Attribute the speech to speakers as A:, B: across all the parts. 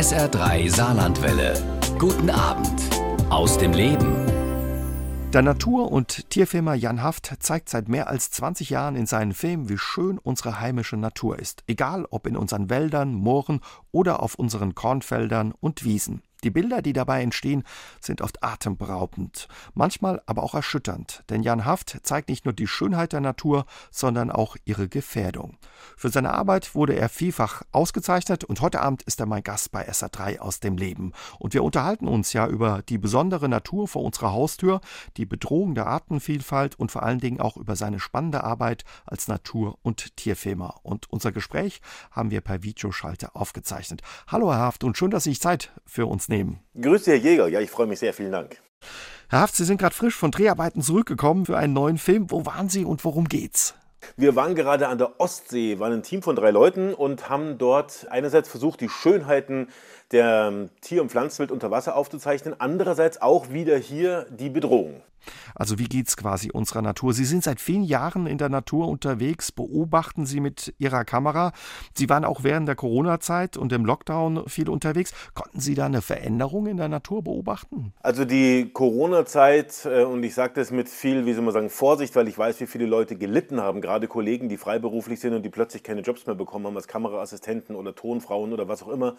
A: SR3 Saarlandwelle. Guten Abend aus dem Leben.
B: Der Natur- und Tierfilmer Jan Haft zeigt seit mehr als 20 Jahren in seinen Filmen, wie schön unsere heimische Natur ist. Egal ob in unseren Wäldern, Mooren oder auf unseren Kornfeldern und Wiesen. Die Bilder, die dabei entstehen, sind oft atemberaubend, manchmal aber auch erschütternd, denn Jan Haft zeigt nicht nur die Schönheit der Natur, sondern auch ihre Gefährdung. Für seine Arbeit wurde er vielfach ausgezeichnet und heute Abend ist er mein Gast bei SA3 aus dem Leben. Und wir unterhalten uns ja über die besondere Natur vor unserer Haustür, die Bedrohung der Artenvielfalt und vor allen Dingen auch über seine spannende Arbeit als Natur- und Tierfilmer. Und unser Gespräch haben wir per Videoschalter aufgezeichnet. Hallo Herr Haft und schön, dass Sie sich Zeit für uns nehmen.
C: Grüße, Herr Jäger. Ja, ich freue mich sehr. Vielen Dank.
B: Herr Haft, Sie sind gerade frisch von Dreharbeiten zurückgekommen für einen neuen Film. Wo waren Sie und worum geht's?
C: Wir waren gerade an der Ostsee, waren ein Team von drei Leuten und haben dort einerseits versucht, die Schönheiten der Tier- und Pflanzenwelt unter Wasser aufzuzeichnen, andererseits auch wieder hier die Bedrohung.
B: Also wie geht's quasi unserer Natur? Sie sind seit vielen Jahren in der Natur unterwegs, beobachten Sie mit Ihrer Kamera. Sie waren auch während der Corona-Zeit und im Lockdown viel unterwegs. Konnten Sie da eine Veränderung in der Natur beobachten?
C: Also die Corona-Zeit, äh, und ich sage das mit viel, wie soll man sagen, Vorsicht, weil ich weiß, wie viele Leute gelitten haben, gerade Kollegen, die freiberuflich sind und die plötzlich keine Jobs mehr bekommen haben als Kameraassistenten oder Tonfrauen oder was auch immer.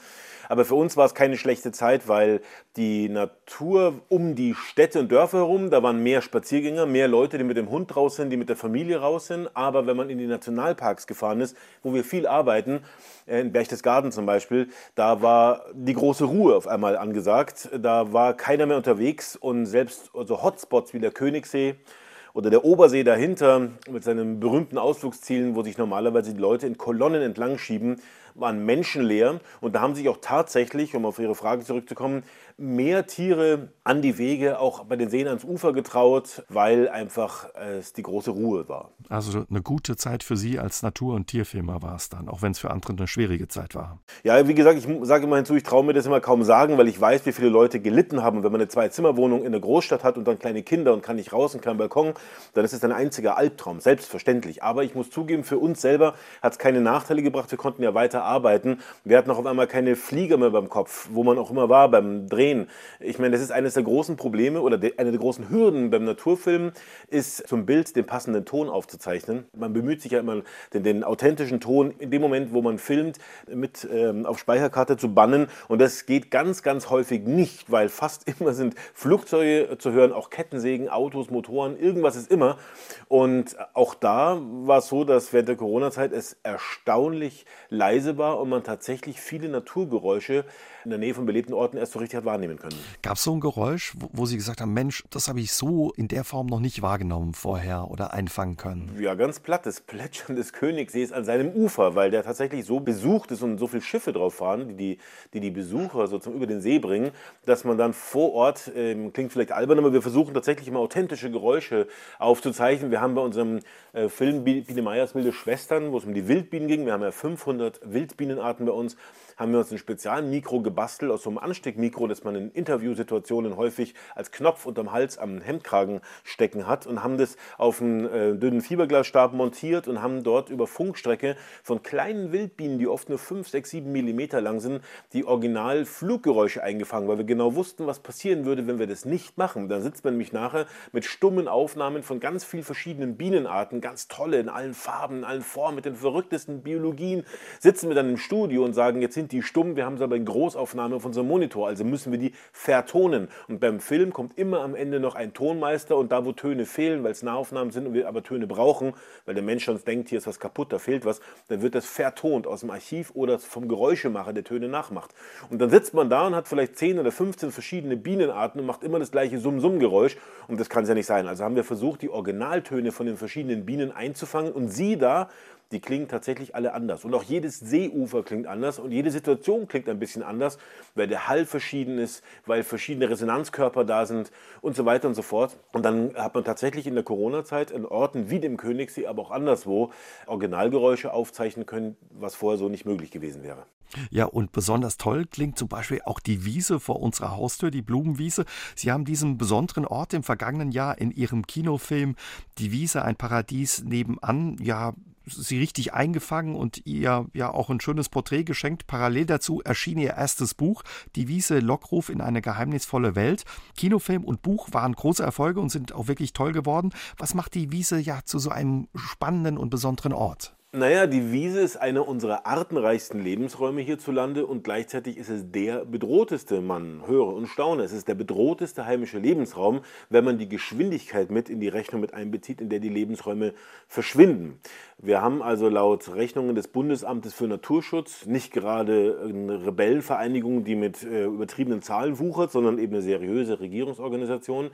C: Aber für uns war es keine schlechte Zeit, weil die Natur um die Städte und Dörfer herum, da waren mehr Spaziergänger, mehr Leute, die mit dem Hund raus sind, die mit der Familie raus sind. Aber wenn man in die Nationalparks gefahren ist, wo wir viel arbeiten, äh, in Berchtesgaden zum Beispiel, da war die große Ruhe auf einmal angesagt. Da war keiner mehr unterwegs und selbst so also Hotspots wie der Königssee oder der Obersee dahinter mit seinen berühmten Ausflugszielen, wo sich normalerweise die Leute in Kolonnen entlang schieben, waren menschenleer. Und da haben sich auch tatsächlich, um auf Ihre Frage zurückzukommen, mehr Tiere an die Wege, auch bei den Seen ans Ufer getraut, weil einfach es die große Ruhe war.
B: Also eine gute Zeit für Sie als Natur- und Tierfilmer war es dann, auch wenn es für andere eine schwierige Zeit war.
C: Ja, wie gesagt, ich sage immer hinzu, ich traue mir das immer kaum sagen, weil ich weiß, wie viele Leute gelitten haben. Wenn man eine Zwei-Zimmer-Wohnung in der Großstadt hat und dann kleine Kinder und kann nicht raus und keinen Balkon, dann ist es ein einziger Albtraum, selbstverständlich. Aber ich muss zugeben, für uns selber hat es keine Nachteile gebracht. Wir konnten ja weiter arbeiten. Wir hatten auch auf einmal keine Flieger mehr beim Kopf, wo man auch immer war beim Drehen. Ich meine, das ist eines der großen Probleme oder eine der großen Hürden beim Naturfilm, ist zum Bild den passenden Ton aufzuzeichnen. Man bemüht sich ja immer, den, den authentischen Ton in dem Moment, wo man filmt, mit ähm, auf Speicherkarte zu bannen. Und das geht ganz, ganz häufig nicht, weil fast immer sind Flugzeuge zu hören, auch Kettensägen, Autos, Motoren, irgendwas ist immer. Und auch da war es so, dass während der Corona-Zeit es erstaunlich leise war und man tatsächlich viele Naturgeräusche in der Nähe von belebten Orten erst so richtig hat wahrnehmen können.
B: Gab es so ein Geräusch, wo, wo, Sie gesagt haben, Mensch, das habe ich so in der Form noch nicht wahrgenommen vorher oder einfangen können?
C: Ja, ganz platt, das Plätschern des Königssees an seinem Ufer, weil der tatsächlich so besucht ist und so viele Schiffe drauf fahren, die die, die, die Besucher so zum über den See bringen, dass man dann vor Ort, ähm, klingt vielleicht albern, aber wir versuchen tatsächlich immer authentische Geräusche aufzuzeichnen. Wir haben bei unserem äh, Film Biene Meyers wilde Schwestern, wo es um die Wildbienen ging, wir haben ja 500 Wildbienenarten bei uns, haben wir uns ein Spezialmikro gebastelt aus so einem Ansteckmikro, das man in Interviewsituationen häufig als Knopf unterm Hals am Hemdkragen stecken hat und haben das auf einen äh, dünnen Fiberglasstab montiert und haben dort über Funkstrecke von kleinen Wildbienen, die oft nur 5, 6, 7 Millimeter lang sind, die original Fluggeräusche eingefangen, weil wir genau wussten, was passieren würde, wenn wir das nicht machen. Dann sitzt man nämlich nachher mit stummen Aufnahmen von ganz vielen verschiedenen Bienenarten, ganz tolle, in allen Farben, in allen Formen, mit den verrücktesten Biologien, sitzen wir dann im Studio und sagen, jetzt sind die stumm, wir haben sie aber in Großaufnahme auf unserem Monitor, also müssen wir die vertonen. Und beim Film kommt immer am Ende noch ein Tonmeister und da, wo Töne fehlen, weil es Nahaufnahmen sind und wir aber Töne brauchen, weil der Mensch sonst denkt, hier ist was kaputt, da fehlt was, dann wird das vertont aus dem Archiv oder vom Geräuschemacher, der Töne nachmacht. Und dann sitzt man da und hat vielleicht 10 oder 15 verschiedene Bienenarten und macht immer das gleiche Summ-Summ-Geräusch und das kann es ja nicht sein. Also haben wir versucht, die Originaltöne von den verschiedenen Bienen einzufangen und sie da die klingen tatsächlich alle anders. Und auch jedes Seeufer klingt anders und jede Situation klingt ein bisschen anders, weil der Hall verschieden ist, weil verschiedene Resonanzkörper da sind und so weiter und so fort. Und dann hat man tatsächlich in der Corona-Zeit in Orten wie dem Königssee, aber auch anderswo Originalgeräusche aufzeichnen können, was vorher so nicht möglich gewesen wäre.
B: Ja, und besonders toll klingt zum Beispiel auch die Wiese vor unserer Haustür, die Blumenwiese. Sie haben diesen besonderen Ort im vergangenen Jahr in Ihrem Kinofilm Die Wiese, ein Paradies nebenan, ja, sie richtig eingefangen und ihr ja auch ein schönes Porträt geschenkt. Parallel dazu erschien ihr erstes Buch, Die Wiese Lockruf in eine geheimnisvolle Welt. Kinofilm und Buch waren große Erfolge und sind auch wirklich toll geworden. Was macht die Wiese ja zu so einem spannenden und besonderen Ort?
C: Naja, die Wiese ist einer unserer artenreichsten Lebensräume hierzulande und gleichzeitig ist es der bedrohteste, man höre und staune, es ist der bedrohteste heimische Lebensraum, wenn man die Geschwindigkeit mit in die Rechnung mit einbezieht, in der die Lebensräume verschwinden. Wir haben also laut Rechnungen des Bundesamtes für Naturschutz nicht gerade eine Rebellenvereinigung, die mit äh, übertriebenen Zahlen wuchert, sondern eben eine seriöse Regierungsorganisation.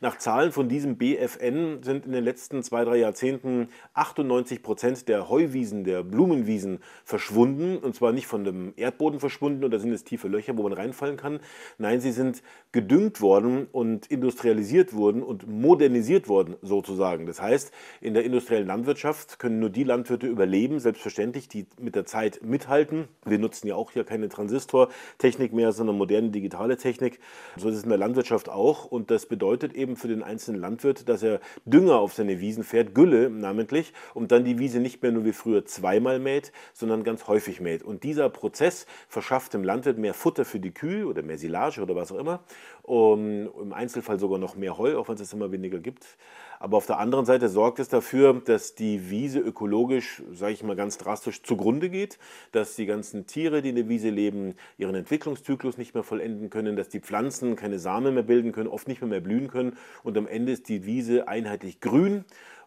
C: Nach Zahlen von diesem BFN sind in den letzten zwei, drei Jahrzehnten 98 Prozent der Heuwiesen, der Blumenwiesen verschwunden. Und zwar nicht von dem Erdboden verschwunden oder sind es tiefe Löcher, wo man reinfallen kann. Nein, sie sind gedüngt worden und industrialisiert worden und modernisiert worden sozusagen. Das heißt, in der industriellen Landwirtschaft können nur nur die Landwirte überleben, selbstverständlich, die mit der Zeit mithalten. Wir nutzen ja auch hier keine Transistortechnik mehr, sondern moderne digitale Technik. So ist es in der Landwirtschaft auch. Und das bedeutet eben für den einzelnen Landwirt, dass er Dünger auf seine Wiesen fährt, Gülle namentlich, und dann die Wiese nicht mehr nur wie früher zweimal mäht, sondern ganz häufig mäht. Und dieser Prozess verschafft dem Landwirt mehr Futter für die Kühe oder mehr Silage oder was auch immer. Um, Im Einzelfall sogar noch mehr Heu, auch wenn es immer weniger gibt. Aber auf der anderen Seite sorgt es dafür, dass die Wiese ökologisch, sage ich mal ganz drastisch, zugrunde geht, dass die ganzen Tiere, die in der Wiese leben, ihren Entwicklungszyklus nicht mehr vollenden können, dass die Pflanzen keine Samen mehr bilden können, oft nicht mehr, mehr blühen können und am Ende ist die Wiese einheitlich grün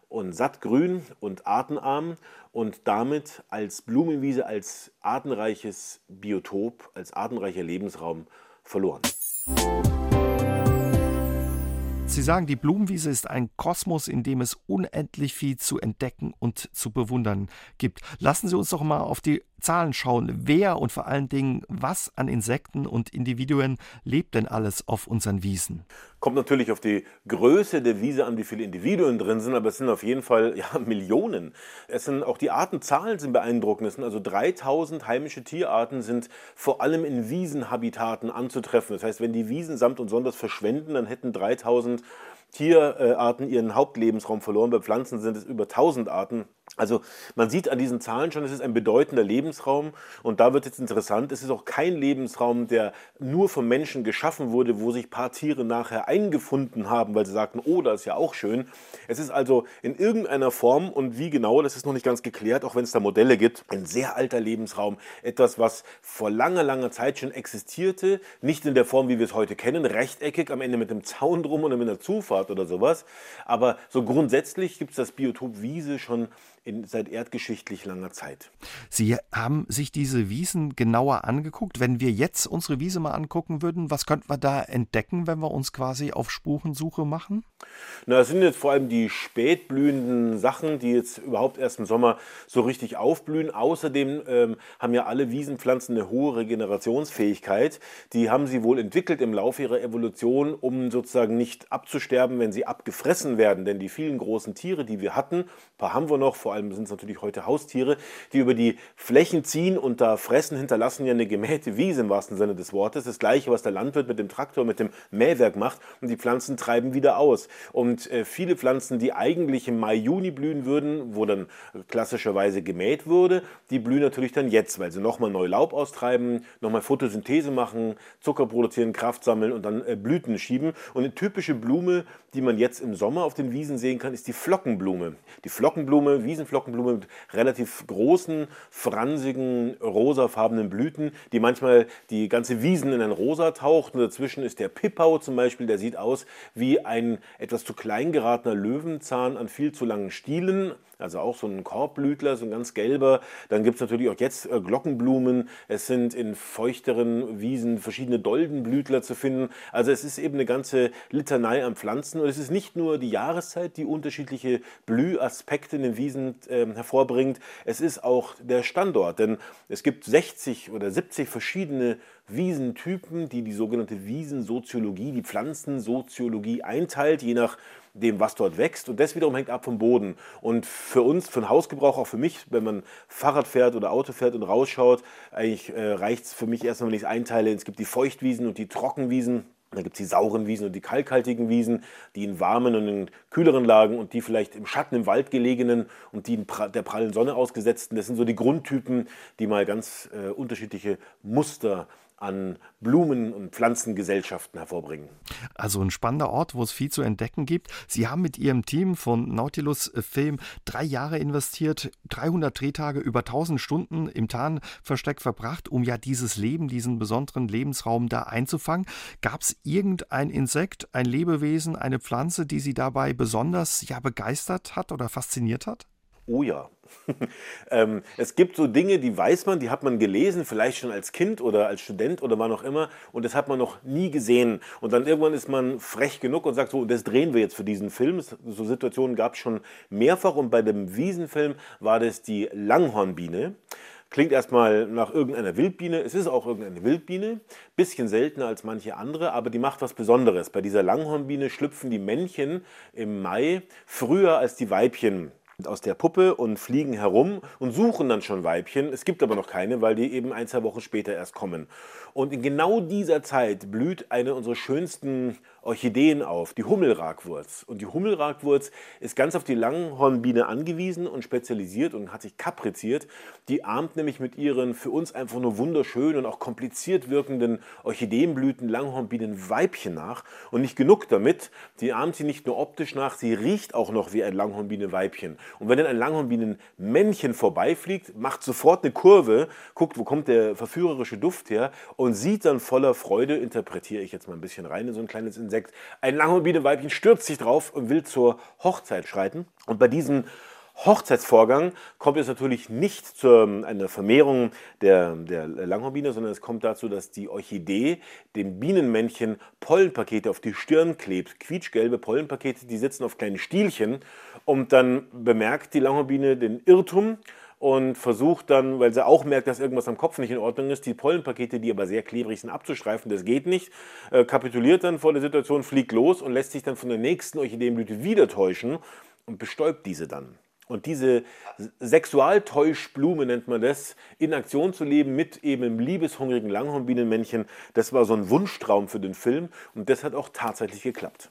C: und sattgrün und artenarm und damit als Blumenwiese, als artenreiches Biotop, als artenreicher Lebensraum verloren.
B: Sie sagen, die Blumenwiese ist ein Kosmos, in dem es unendlich viel zu entdecken und zu bewundern gibt. Lassen Sie uns doch mal auf die Zahlen schauen. Wer und vor allen Dingen, was an Insekten und Individuen lebt denn alles auf unseren Wiesen?
C: Kommt natürlich auf die Größe der Wiese an, wie viele Individuen drin sind, aber es sind auf jeden Fall ja, Millionen. Es sind auch die Artenzahlen sind beeindruckend. Es sind also 3000 heimische Tierarten sind vor allem in Wiesenhabitaten anzutreffen. Das heißt, wenn die Wiesen samt und sonders verschwenden, dann hätten 3000 Tierarten ihren Hauptlebensraum verloren. Bei Pflanzen sind es über 1000 Arten. Also man sieht an diesen Zahlen schon, es ist ein bedeutender Lebensraum und da wird jetzt interessant, es ist auch kein Lebensraum, der nur vom Menschen geschaffen wurde, wo sich ein paar Tiere nachher eingefunden haben, weil sie sagten, oh, das ist ja auch schön. Es ist also in irgendeiner Form und wie genau, das ist noch nicht ganz geklärt, auch wenn es da Modelle gibt, ein sehr alter Lebensraum, etwas, was vor langer, langer Zeit schon existierte, nicht in der Form, wie wir es heute kennen, rechteckig, am Ende mit einem Zaun drum oder mit einer Zufahrt oder sowas, aber so grundsätzlich gibt es das Biotop Wiese schon in, seit erdgeschichtlich langer Zeit.
B: Sie haben sich diese Wiesen genauer angeguckt. Wenn wir jetzt unsere Wiese mal angucken würden, was könnten wir da entdecken, wenn wir uns quasi auf Spurensuche machen?
C: Na, das sind jetzt vor allem die spätblühenden Sachen, die jetzt überhaupt erst im Sommer so richtig aufblühen. Außerdem ähm, haben ja alle Wiesenpflanzen eine hohe Regenerationsfähigkeit. Die haben sie wohl entwickelt im Laufe ihrer Evolution, um sozusagen nicht abzusterben, wenn sie abgefressen werden. Denn die vielen großen Tiere, die wir hatten, ein paar haben wir noch, vor allem sind es natürlich heute Haustiere, die über die Flächen ziehen und da fressen, hinterlassen ja eine gemähte Wiese im wahrsten Sinne des Wortes. Das gleiche, was der Landwirt mit dem Traktor, mit dem Mähwerk macht und die Pflanzen treiben wieder aus. Und äh, viele Pflanzen, die eigentlich im Mai, Juni blühen würden, wo dann klassischerweise gemäht würde, die blühen natürlich dann jetzt, weil sie nochmal neu Laub austreiben, nochmal Photosynthese machen, Zucker produzieren, Kraft sammeln und dann äh, Blüten schieben. Und eine typische Blume, die man jetzt im Sommer auf den Wiesen sehen kann, ist die Flockenblume. Die Flockenblume, Wiesenflockenblume mit relativ großen, fransigen, rosafarbenen Blüten, die manchmal die ganze Wiesen in ein Rosa taucht. Und dazwischen ist der Pippau zum Beispiel, der sieht aus wie ein etwas zu klein geratener Löwenzahn an viel zu langen Stielen also auch so ein Korbblütler, so ein ganz gelber. Dann gibt es natürlich auch jetzt äh, Glockenblumen. Es sind in feuchteren Wiesen verschiedene Doldenblütler zu finden. Also es ist eben eine ganze Litanei an Pflanzen. Und es ist nicht nur die Jahreszeit, die unterschiedliche Blühaspekte in den Wiesen äh, hervorbringt. Es ist auch der Standort. Denn es gibt 60 oder 70 verschiedene Wiesentypen, die die sogenannte Wiesensoziologie, die Pflanzensoziologie einteilt, je nach dem, was dort wächst. Und das wiederum hängt ab vom Boden. Und für uns, für den Hausgebrauch, auch für mich, wenn man Fahrrad fährt oder Auto fährt und rausschaut, eigentlich äh, reicht es für mich erstmal, wenn ich es einteile. Es gibt die Feuchtwiesen und die Trockenwiesen. Da gibt es die sauren Wiesen und die kalkhaltigen Wiesen, die in warmen und in kühleren Lagen und die vielleicht im Schatten im Wald gelegenen und die der prallen Sonne ausgesetzten. Das sind so die Grundtypen, die mal ganz äh, unterschiedliche Muster an Blumen- und Pflanzengesellschaften hervorbringen.
B: Also ein spannender Ort, wo es viel zu entdecken gibt. Sie haben mit Ihrem Team von Nautilus Film drei Jahre investiert, 300 Drehtage, über 1000 Stunden im Tarnversteck verbracht, um ja dieses Leben, diesen besonderen Lebensraum da einzufangen. Gab es irgendein Insekt, ein Lebewesen, eine Pflanze, die Sie dabei besonders ja begeistert hat oder fasziniert hat?
C: Oh ja. ähm, es gibt so Dinge, die weiß man, die hat man gelesen, vielleicht schon als Kind oder als Student oder wann auch immer, und das hat man noch nie gesehen. Und dann irgendwann ist man frech genug und sagt so, das drehen wir jetzt für diesen Film. So Situationen gab es schon mehrfach und bei dem Wiesenfilm war das die Langhornbiene. Klingt erstmal nach irgendeiner Wildbiene. Es ist auch irgendeine Wildbiene, bisschen seltener als manche andere, aber die macht was Besonderes. Bei dieser Langhornbiene schlüpfen die Männchen im Mai früher als die Weibchen aus der Puppe und fliegen herum und suchen dann schon Weibchen. Es gibt aber noch keine, weil die eben ein, zwei Wochen später erst kommen. Und in genau dieser Zeit blüht eine unserer schönsten Orchideen auf, die Hummelragwurz. Und die Hummelragwurz ist ganz auf die Langhornbiene angewiesen und spezialisiert und hat sich kapriziert. Die ahmt nämlich mit ihren für uns einfach nur wunderschönen und auch kompliziert wirkenden Orchideenblüten Langhornbienen Weibchen nach. Und nicht genug damit, die ahmt sie nicht nur optisch nach, sie riecht auch noch wie ein Langhornbiene Weibchen. Und wenn dann ein Langhornbienen-Männchen vorbeifliegt, macht sofort eine Kurve, guckt, wo kommt der verführerische Duft her und sieht dann voller Freude, interpretiere ich jetzt mal ein bisschen rein in so ein kleines Insekt, ein Langhornbienenweibchen stürzt sich drauf und will zur Hochzeit schreiten. Und bei diesem Hochzeitsvorgang kommt es natürlich nicht zu ähm, einer Vermehrung der, der Langhornbiene, sondern es kommt dazu, dass die Orchidee dem Bienenmännchen Pollenpakete auf die Stirn klebt. Quietschgelbe Pollenpakete, die sitzen auf kleinen Stielchen. Und dann bemerkt die Langhornbiene den Irrtum und versucht dann, weil sie auch merkt, dass irgendwas am Kopf nicht in Ordnung ist, die Pollenpakete, die aber sehr klebrig sind, abzustreifen. Das geht nicht. Äh, kapituliert dann vor der Situation, fliegt los und lässt sich dann von der nächsten Orchideenblüte wieder täuschen und bestäubt diese dann. Und diese Sexualtäuschblume nennt man das, in Aktion zu leben mit eben einem liebeshungrigen Langhornbienenmännchen, das war so ein Wunschtraum für den Film und das hat auch tatsächlich geklappt.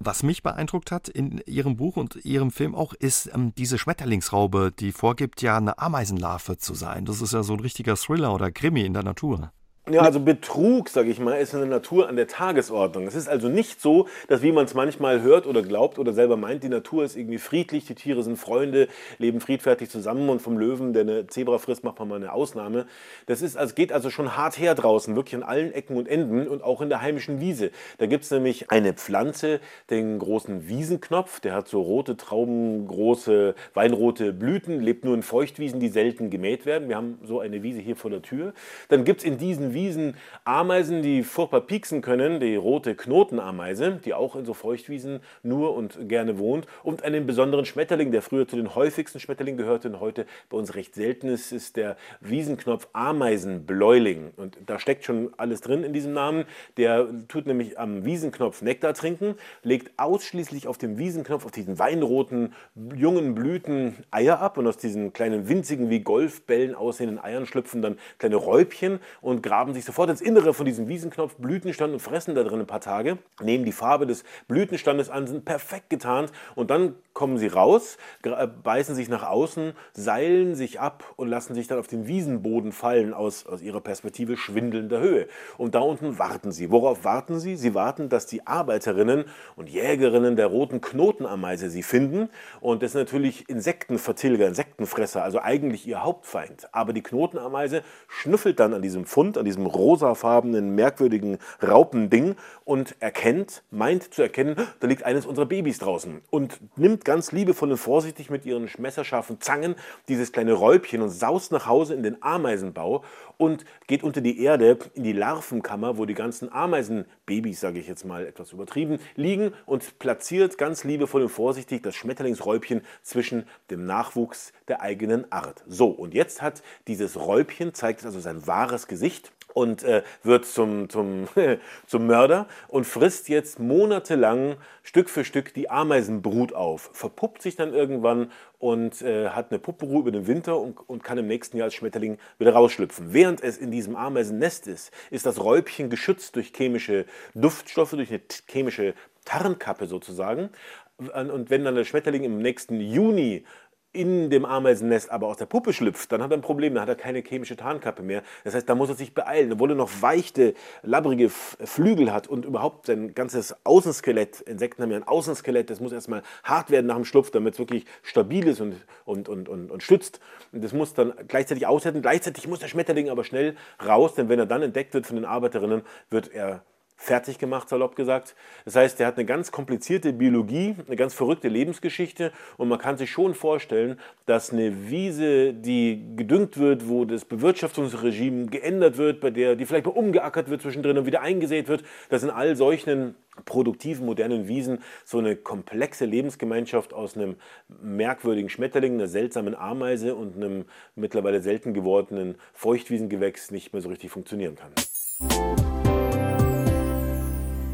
B: Was mich beeindruckt hat in Ihrem Buch und Ihrem Film auch, ist ähm, diese Schmetterlingsraube, die vorgibt, ja eine Ameisenlarve zu sein. Das ist ja so ein richtiger Thriller oder Krimi in der Natur.
C: Ja, also Betrug, sage ich mal, ist in der Natur an der Tagesordnung. Es ist also nicht so, dass wie man es manchmal hört oder glaubt oder selber meint, die Natur ist irgendwie friedlich, die Tiere sind Freunde, leben friedfertig zusammen und vom Löwen, der eine Zebra frisst, macht man mal eine Ausnahme. Das ist, also geht also schon hart her draußen, wirklich an allen Ecken und Enden und auch in der heimischen Wiese. Da gibt es nämlich eine Pflanze, den großen Wiesenknopf, der hat so rote Trauben, große weinrote Blüten, lebt nur in Feuchtwiesen, die selten gemäht werden. Wir haben so eine Wiese hier vor der Tür. Dann gibt es in diesen Wiesen Wiesen Ameisen, die furchtbar pieksen können, die rote Knotenameise, die auch in so Feuchtwiesen nur und gerne wohnt, und einen besonderen Schmetterling, der früher zu den häufigsten Schmetterlingen gehörte und heute bei uns recht selten ist, ist der Wiesenknopf Ameisenbläuling. Und da steckt schon alles drin in diesem Namen. Der tut nämlich am Wiesenknopf Nektar trinken, legt ausschließlich auf dem Wiesenknopf, auf diesen weinroten jungen Blüten Eier ab und aus diesen kleinen winzigen wie Golfbällen aussehenden Eiern schlüpfen dann kleine Räubchen und graben graben sich sofort ins Innere von diesem Wiesenknopf Blütenstand und fressen da drin ein paar Tage, nehmen die Farbe des Blütenstandes an, sind perfekt getarnt und dann kommen sie raus, äh, beißen sich nach außen, seilen sich ab und lassen sich dann auf den Wiesenboden fallen aus, aus ihrer Perspektive schwindelnder Höhe. Und da unten warten sie. Worauf warten sie? Sie warten, dass die Arbeiterinnen und Jägerinnen der roten Knotenameise sie finden. Und das ist natürlich Insektenvertilger, Insektenfresser, also eigentlich ihr Hauptfeind. Aber die Knotenameise schnüffelt dann an diesem Fund, an diesem rosafarbenen, merkwürdigen Raupending und erkennt, meint zu erkennen, da liegt eines unserer Babys draußen und nimmt ganz liebevoll und vorsichtig mit ihren messerscharfen Zangen dieses kleine Räubchen und saust nach Hause in den Ameisenbau und geht unter die Erde in die Larvenkammer, wo die ganzen Ameisenbabys, sage ich jetzt mal etwas übertrieben, liegen und platziert ganz liebevoll und vorsichtig das Schmetterlingsräubchen zwischen dem Nachwuchs der eigenen Art. So, und jetzt hat dieses Räubchen, zeigt also sein wahres Gesicht und äh, wird zum, zum, zum Mörder und frisst jetzt monatelang Stück für Stück die Ameisenbrut auf, verpuppt sich dann irgendwann und äh, hat eine Puppenruhe über den Winter und, und, kann im nächsten Jahr als Schmetterling wieder rausschlüpfen. Während es in diesem Ameisennest ist, ist das Räubchen geschützt durch chemische Duftstoffe, durch eine chemische Tarnkappe sozusagen. Und wenn dann der Schmetterling im nächsten Juni in dem Ameisennest aber aus der Puppe schlüpft, dann hat er ein Problem, dann hat er keine chemische Tarnkappe mehr. Das heißt, da muss er sich beeilen. Obwohl er noch weichte, labbrige Flügel hat und überhaupt sein ganzes Außenskelett, Insekten haben ja ein Außenskelett, das muss erstmal hart werden nach dem Schlupf, damit es wirklich stabil ist und, und, und, und, und stützt. Und das muss dann gleichzeitig aushalten. Gleichzeitig muss der Schmetterling aber schnell raus, denn wenn er dann entdeckt wird von den Arbeiterinnen, wird er fertig gemacht, salopp gesagt. Das heißt, er hat eine ganz komplizierte Biologie, eine ganz verrückte Lebensgeschichte und man kann sich schon vorstellen, dass eine Wiese, die gedüngt wird, wo das Bewirtschaftungsregime geändert wird, bei der die vielleicht mal umgeackert wird zwischendrin und wieder eingesät wird, dass in all solchen produktiven, modernen Wiesen so eine komplexe Lebensgemeinschaft aus einem merkwürdigen Schmetterling, einer seltsamen Ameise und einem mittlerweile selten gewordenen Feuchtwiesengewächs nicht mehr so richtig funktionieren kann.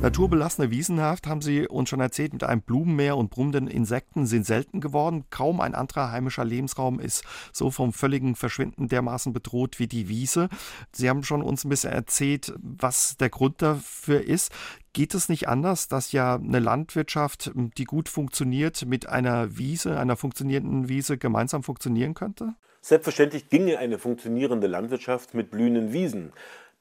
B: Naturbelassene Wiesenhaft, haben Sie uns schon erzählt, mit einem Blumenmeer und brummenden Insekten sind selten geworden. Kaum ein anderer heimischer Lebensraum ist so vom völligen Verschwinden dermaßen bedroht wie die Wiese. Sie haben schon uns ein bisschen erzählt, was der Grund dafür ist. Geht es nicht anders, dass ja eine Landwirtschaft, die gut funktioniert, mit einer Wiese, einer funktionierenden Wiese gemeinsam funktionieren könnte?
C: Selbstverständlich ginge eine funktionierende Landwirtschaft mit blühenden Wiesen.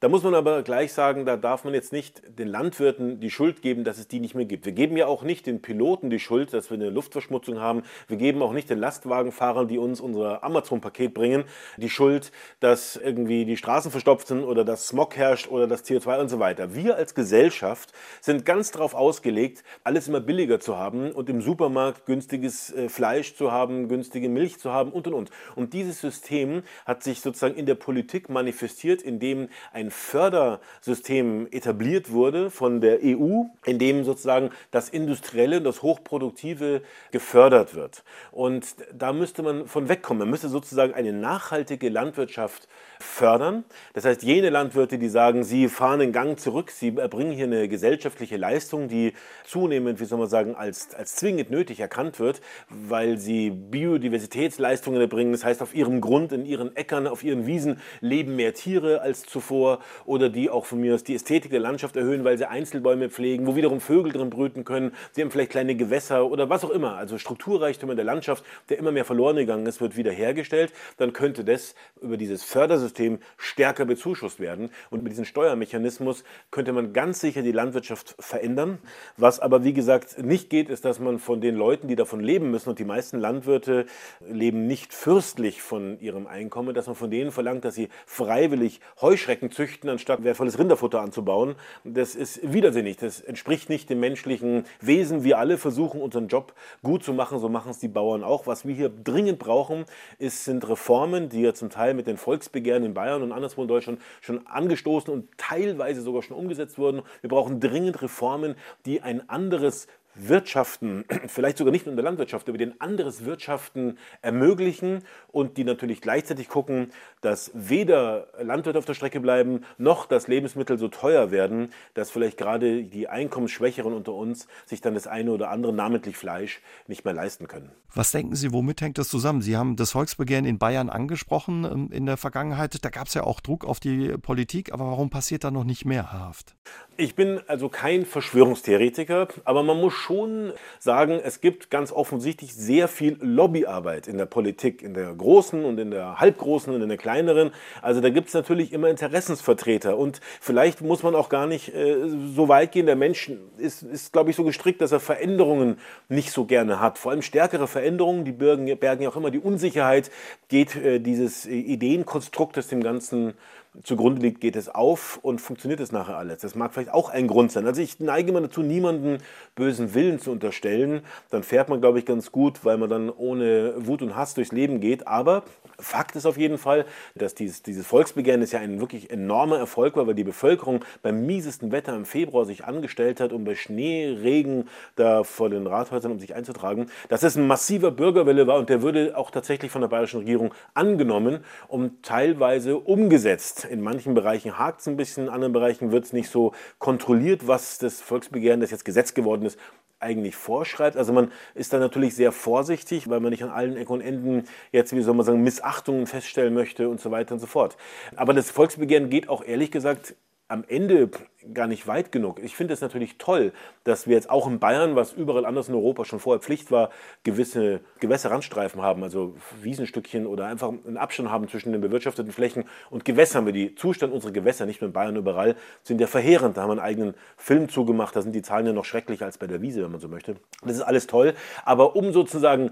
C: Da muss man aber gleich sagen, da darf man jetzt nicht den Landwirten die Schuld geben, dass es die nicht mehr gibt. Wir geben ja auch nicht den Piloten die Schuld, dass wir eine Luftverschmutzung haben. Wir geben auch nicht den Lastwagenfahrern, die uns unser Amazon-Paket bringen, die Schuld, dass irgendwie die Straßen verstopft sind oder dass Smog herrscht oder das CO2 und so weiter. Wir als Gesellschaft sind ganz darauf ausgelegt, alles immer billiger zu haben und im Supermarkt günstiges äh, Fleisch zu haben, günstige Milch zu haben und und und. Und dieses System hat sich sozusagen in der Politik manifestiert, indem ein Fördersystem etabliert wurde von der EU, in dem sozusagen das Industrielle und das Hochproduktive gefördert wird. Und da müsste man von wegkommen. Man müsste sozusagen eine nachhaltige Landwirtschaft fördern. Das heißt, jene Landwirte, die sagen, sie fahren einen Gang zurück, sie erbringen hier eine gesellschaftliche Leistung, die zunehmend, wie soll man sagen, als, als zwingend nötig erkannt wird, weil sie Biodiversitätsleistungen erbringen. Das heißt, auf ihrem Grund, in ihren Äckern, auf ihren Wiesen leben mehr Tiere als zuvor oder die auch von mir aus die Ästhetik der Landschaft erhöhen, weil sie Einzelbäume pflegen, wo wiederum Vögel drin brüten können. Sie haben vielleicht kleine Gewässer oder was auch immer. Also Strukturreichtum in der Landschaft, der immer mehr verloren gegangen ist, wird wiederhergestellt. Dann könnte das über dieses Fördersystem stärker bezuschusst werden. Und mit diesem Steuermechanismus könnte man ganz sicher die Landwirtschaft verändern. Was aber, wie gesagt, nicht geht, ist, dass man von den Leuten, die davon leben müssen, und die meisten Landwirte leben nicht fürstlich von ihrem Einkommen, dass man von denen verlangt, dass sie freiwillig Heuschrecken züchten züchten, anstatt wertvolles Rinderfutter anzubauen. Das ist widersinnig. Das entspricht nicht dem menschlichen Wesen. Wir alle versuchen, unseren Job gut zu machen. So machen es die Bauern auch. Was wir hier dringend brauchen, ist, sind Reformen, die ja zum Teil mit den Volksbegehren in Bayern und anderswo in Deutschland schon angestoßen und teilweise sogar schon umgesetzt wurden. Wir brauchen dringend Reformen, die ein anderes Wirtschaften, vielleicht sogar nicht nur in der Landwirtschaft, aber den anderes Wirtschaften ermöglichen und die natürlich gleichzeitig gucken, dass weder Landwirte auf der Strecke bleiben, noch dass Lebensmittel so teuer werden, dass vielleicht gerade die Einkommensschwächeren unter uns sich dann das eine oder andere, namentlich Fleisch, nicht mehr leisten können.
B: Was denken Sie, womit hängt das zusammen? Sie haben das Volksbegehren in Bayern angesprochen ähm, in der Vergangenheit. Da gab es ja auch Druck auf die Politik, aber warum passiert da noch nicht mehr Haft?
C: Ich bin also kein Verschwörungstheoretiker, aber man muss schon sagen, es gibt ganz offensichtlich sehr viel Lobbyarbeit in der Politik, in der großen und in der halbgroßen und in der kleineren. Also da gibt es natürlich immer Interessensvertreter und vielleicht muss man auch gar nicht äh, so weit gehen. Der Mensch ist, ist glaube ich, so gestrickt, dass er Veränderungen nicht so gerne hat. Vor allem stärkere Veränderungen, die bergen, ja auch immer die Unsicherheit, geht äh, dieses Ideenkonstrukt, das dem Ganzen zugrunde liegt, geht es auf und funktioniert es nachher alles. Das mag vielleicht auch ein Grund sein. Also ich neige immer dazu, niemanden bösen Willen zu unterstellen. Dann fährt man, glaube ich, ganz gut, weil man dann ohne Wut und Hass durchs Leben geht. Aber Fakt ist auf jeden Fall, dass dieses, dieses Volksbegehren ist ja ein wirklich enormer Erfolg war, weil die Bevölkerung beim miesesten Wetter im Februar sich angestellt hat, um bei Schnee, Regen da vor den Rathäusern um sich einzutragen. Dass es ein massiver Bürgerwille war und der würde auch tatsächlich von der bayerischen Regierung angenommen und teilweise umgesetzt. In manchen Bereichen hakt es ein bisschen, in anderen Bereichen wird es nicht so kontrolliert, was das Volksbegehren, das jetzt Gesetz geworden ist, eigentlich vorschreibt. Also man ist da natürlich sehr vorsichtig, weil man nicht an allen Ecken und Enden jetzt, wie soll man sagen, Missachtungen feststellen möchte und so weiter und so fort. Aber das Volksbegehren geht auch ehrlich gesagt am Ende gar nicht weit genug. Ich finde es natürlich toll, dass wir jetzt auch in Bayern, was überall anders in Europa schon vorher Pflicht war, gewisse Gewässerrandstreifen haben, also Wiesenstückchen oder einfach einen Abstand haben zwischen den bewirtschafteten Flächen und Gewässern. Wir die Zustand unserer Gewässer, nicht nur in Bayern überall, sind ja verheerend. Da haben wir einen eigenen Film zugemacht, da sind die Zahlen ja noch schrecklicher als bei der Wiese, wenn man so möchte. Das ist alles toll, aber um sozusagen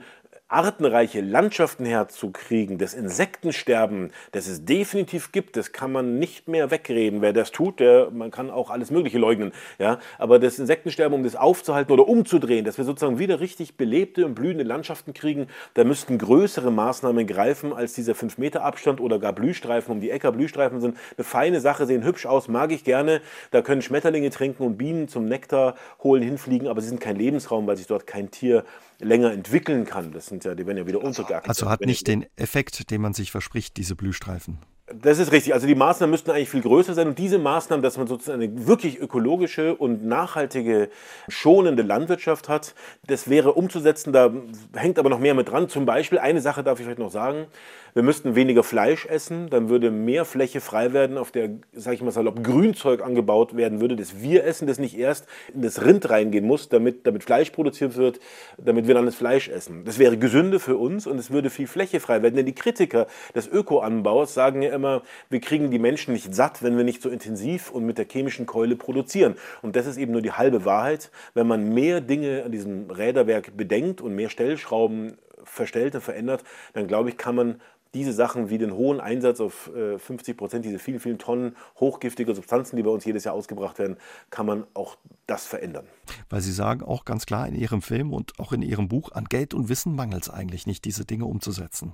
C: artenreiche Landschaften herzukriegen, das Insektensterben, das es definitiv gibt, das kann man nicht mehr wegreden. Wer das tut, der, man kann auch alles Mögliche leugnen. Ja? Aber das Insektensterben, um das aufzuhalten oder umzudrehen, dass wir sozusagen wieder richtig belebte und blühende Landschaften kriegen, da müssten größere Maßnahmen greifen als dieser 5 Meter Abstand oder gar Blühstreifen um die Äcker. Blühstreifen sind eine feine Sache, sehen hübsch aus, mag ich gerne. Da können Schmetterlinge trinken und Bienen zum Nektar holen hinfliegen, aber sie sind kein Lebensraum, weil sich dort kein Tier länger entwickeln kann. Das sind ja, die werden ja wieder untergeachtet.
B: Also hat nicht den Effekt, den man sich verspricht, diese Blühstreifen.
C: Das ist richtig. Also die Maßnahmen müssten eigentlich viel größer sein. Und diese Maßnahmen, dass man sozusagen eine wirklich ökologische und nachhaltige, schonende Landwirtschaft hat, das wäre umzusetzen. Da hängt aber noch mehr mit dran. Zum Beispiel, eine Sache darf ich vielleicht noch sagen. Wir müssten weniger Fleisch essen, dann würde mehr Fläche frei werden, auf der, sage ich mal salopp, Grünzeug angebaut werden würde, das wir essen, das nicht erst in das Rind reingehen muss, damit, damit Fleisch produziert wird, damit wir dann das Fleisch essen. Das wäre gesünder für uns und es würde viel Fläche frei werden, denn die Kritiker des Ökoanbaus sagen ja immer, wir kriegen die Menschen nicht satt, wenn wir nicht so intensiv und mit der chemischen Keule produzieren. Und das ist eben nur die halbe Wahrheit. Wenn man mehr Dinge an diesem Räderwerk bedenkt und mehr Stellschrauben verstellt und verändert, dann glaube ich, kann man diese Sachen wie den hohen Einsatz auf 50 äh, Prozent, diese vielen, vielen Tonnen hochgiftiger Substanzen, die bei uns jedes Jahr ausgebracht werden, kann man auch das verändern.
B: Weil Sie sagen auch ganz klar in Ihrem Film und auch in Ihrem Buch, an Geld und Wissen mangelt es eigentlich nicht, diese Dinge umzusetzen.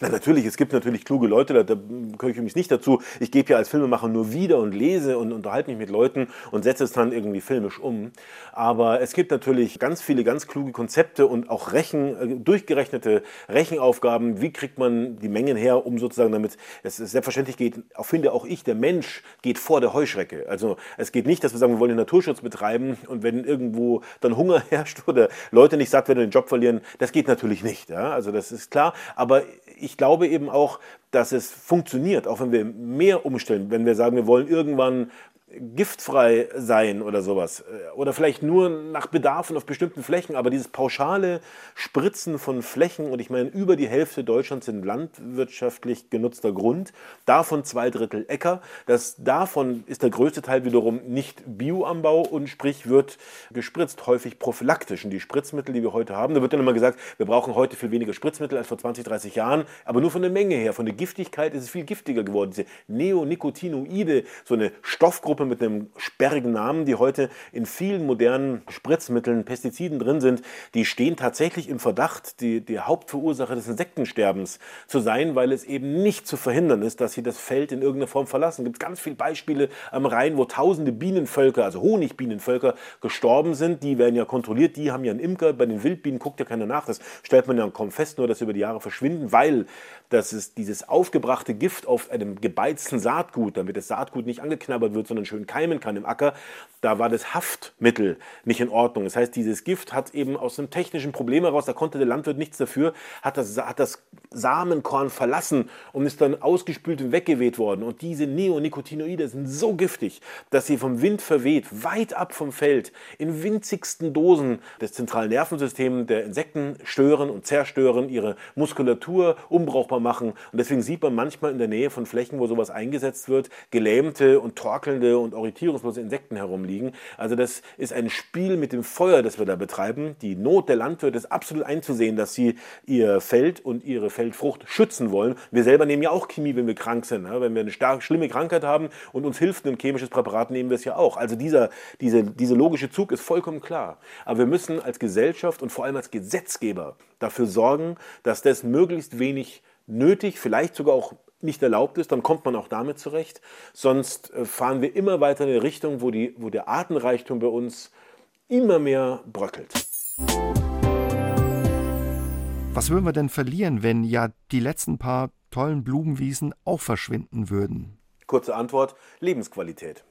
C: Na, natürlich, es gibt natürlich kluge Leute, da, da gehöre ich mich nicht dazu. Ich gebe ja als Filmemacher nur wieder und lese und unterhalte mich mit Leuten und setze es dann irgendwie filmisch um. Aber es gibt natürlich ganz viele ganz kluge Konzepte und auch Rechen, äh, durchgerechnete Rechenaufgaben. Wie kriegt man die Mengen her, um sozusagen damit, es selbstverständlich geht, auch finde auch ich, der Mensch geht vor der Heuschrecke. Also es geht nicht, dass wir sagen, wir wollen den Naturschutz betreiben und wenn irgendwo dann Hunger herrscht oder Leute nicht satt werden und den Job verlieren, das geht natürlich nicht. Ja? Also das ist klar. Aber ich glaube eben auch, dass es funktioniert, auch wenn wir mehr umstellen, wenn wir sagen, wir wollen irgendwann giftfrei sein oder sowas. Oder vielleicht nur nach Bedarf und auf bestimmten Flächen. Aber dieses pauschale Spritzen von Flächen, und ich meine, über die Hälfte Deutschlands sind landwirtschaftlich genutzter Grund, davon zwei Drittel Äcker. Das, davon ist der größte Teil wiederum nicht Bioanbau und sprich wird gespritzt, häufig prophylaktisch. Und die Spritzmittel, die wir heute haben, da wird dann immer gesagt, wir brauchen heute viel weniger Spritzmittel als vor 20, 30 Jahren, aber nur von der Menge her. Von der Giftigkeit ist es viel giftiger geworden. Diese Neonicotinoide, so eine Stoffgruppe, Gruppe mit einem sperrigen Namen, die heute in vielen modernen Spritzmitteln, Pestiziden drin sind, die stehen tatsächlich im Verdacht, die, die Hauptverursacher des Insektensterbens zu sein, weil es eben nicht zu verhindern ist, dass sie das Feld in irgendeiner Form verlassen. Es gibt ganz viele Beispiele am Rhein, wo tausende Bienenvölker, also Honigbienenvölker, gestorben sind. Die werden ja kontrolliert, die haben ja einen Imker. Bei den Wildbienen guckt ja keiner nach. Das stellt man ja kaum fest, nur dass sie über die Jahre verschwinden, weil das ist dieses aufgebrachte Gift auf einem gebeizten Saatgut, damit das Saatgut nicht angeknabbert wird, sondern schön keimen kann im Acker, da war das Haftmittel nicht in Ordnung. Das heißt, dieses Gift hat eben aus einem technischen Problem heraus, da konnte der Landwirt nichts dafür, hat das, hat das Samenkorn verlassen und ist dann ausgespült und weggeweht worden. Und diese Neonicotinoide sind so giftig, dass sie vom Wind verweht, weit ab vom Feld, in winzigsten Dosen des zentralen Nervensystems der Insekten stören und zerstören, ihre Muskulatur unbrauchbar brauchbar machen. Und deswegen sieht man manchmal in der Nähe von Flächen, wo sowas eingesetzt wird, gelähmte und torkelnde und orientierungslose Insekten herumliegen. Also das ist ein Spiel mit dem Feuer, das wir da betreiben. Die Not der Landwirte ist absolut einzusehen, dass sie ihr Feld und ihre Feldfrucht schützen wollen. Wir selber nehmen ja auch Chemie, wenn wir krank sind. Wenn wir eine stark schlimme Krankheit haben und uns hilft ein chemisches Präparat, nehmen wir es ja auch. Also dieser, diese, dieser logische Zug ist vollkommen klar. Aber wir müssen als Gesellschaft und vor allem als Gesetzgeber dafür sorgen, dass das möglichst wenig nötig, vielleicht sogar auch nicht erlaubt ist, dann kommt man auch damit zurecht. Sonst äh, fahren wir immer weiter in eine Richtung, wo, die, wo der Artenreichtum bei uns immer mehr bröckelt.
B: Was würden wir denn verlieren, wenn ja die letzten paar tollen Blumenwiesen auch verschwinden würden?
C: Kurze Antwort, Lebensqualität.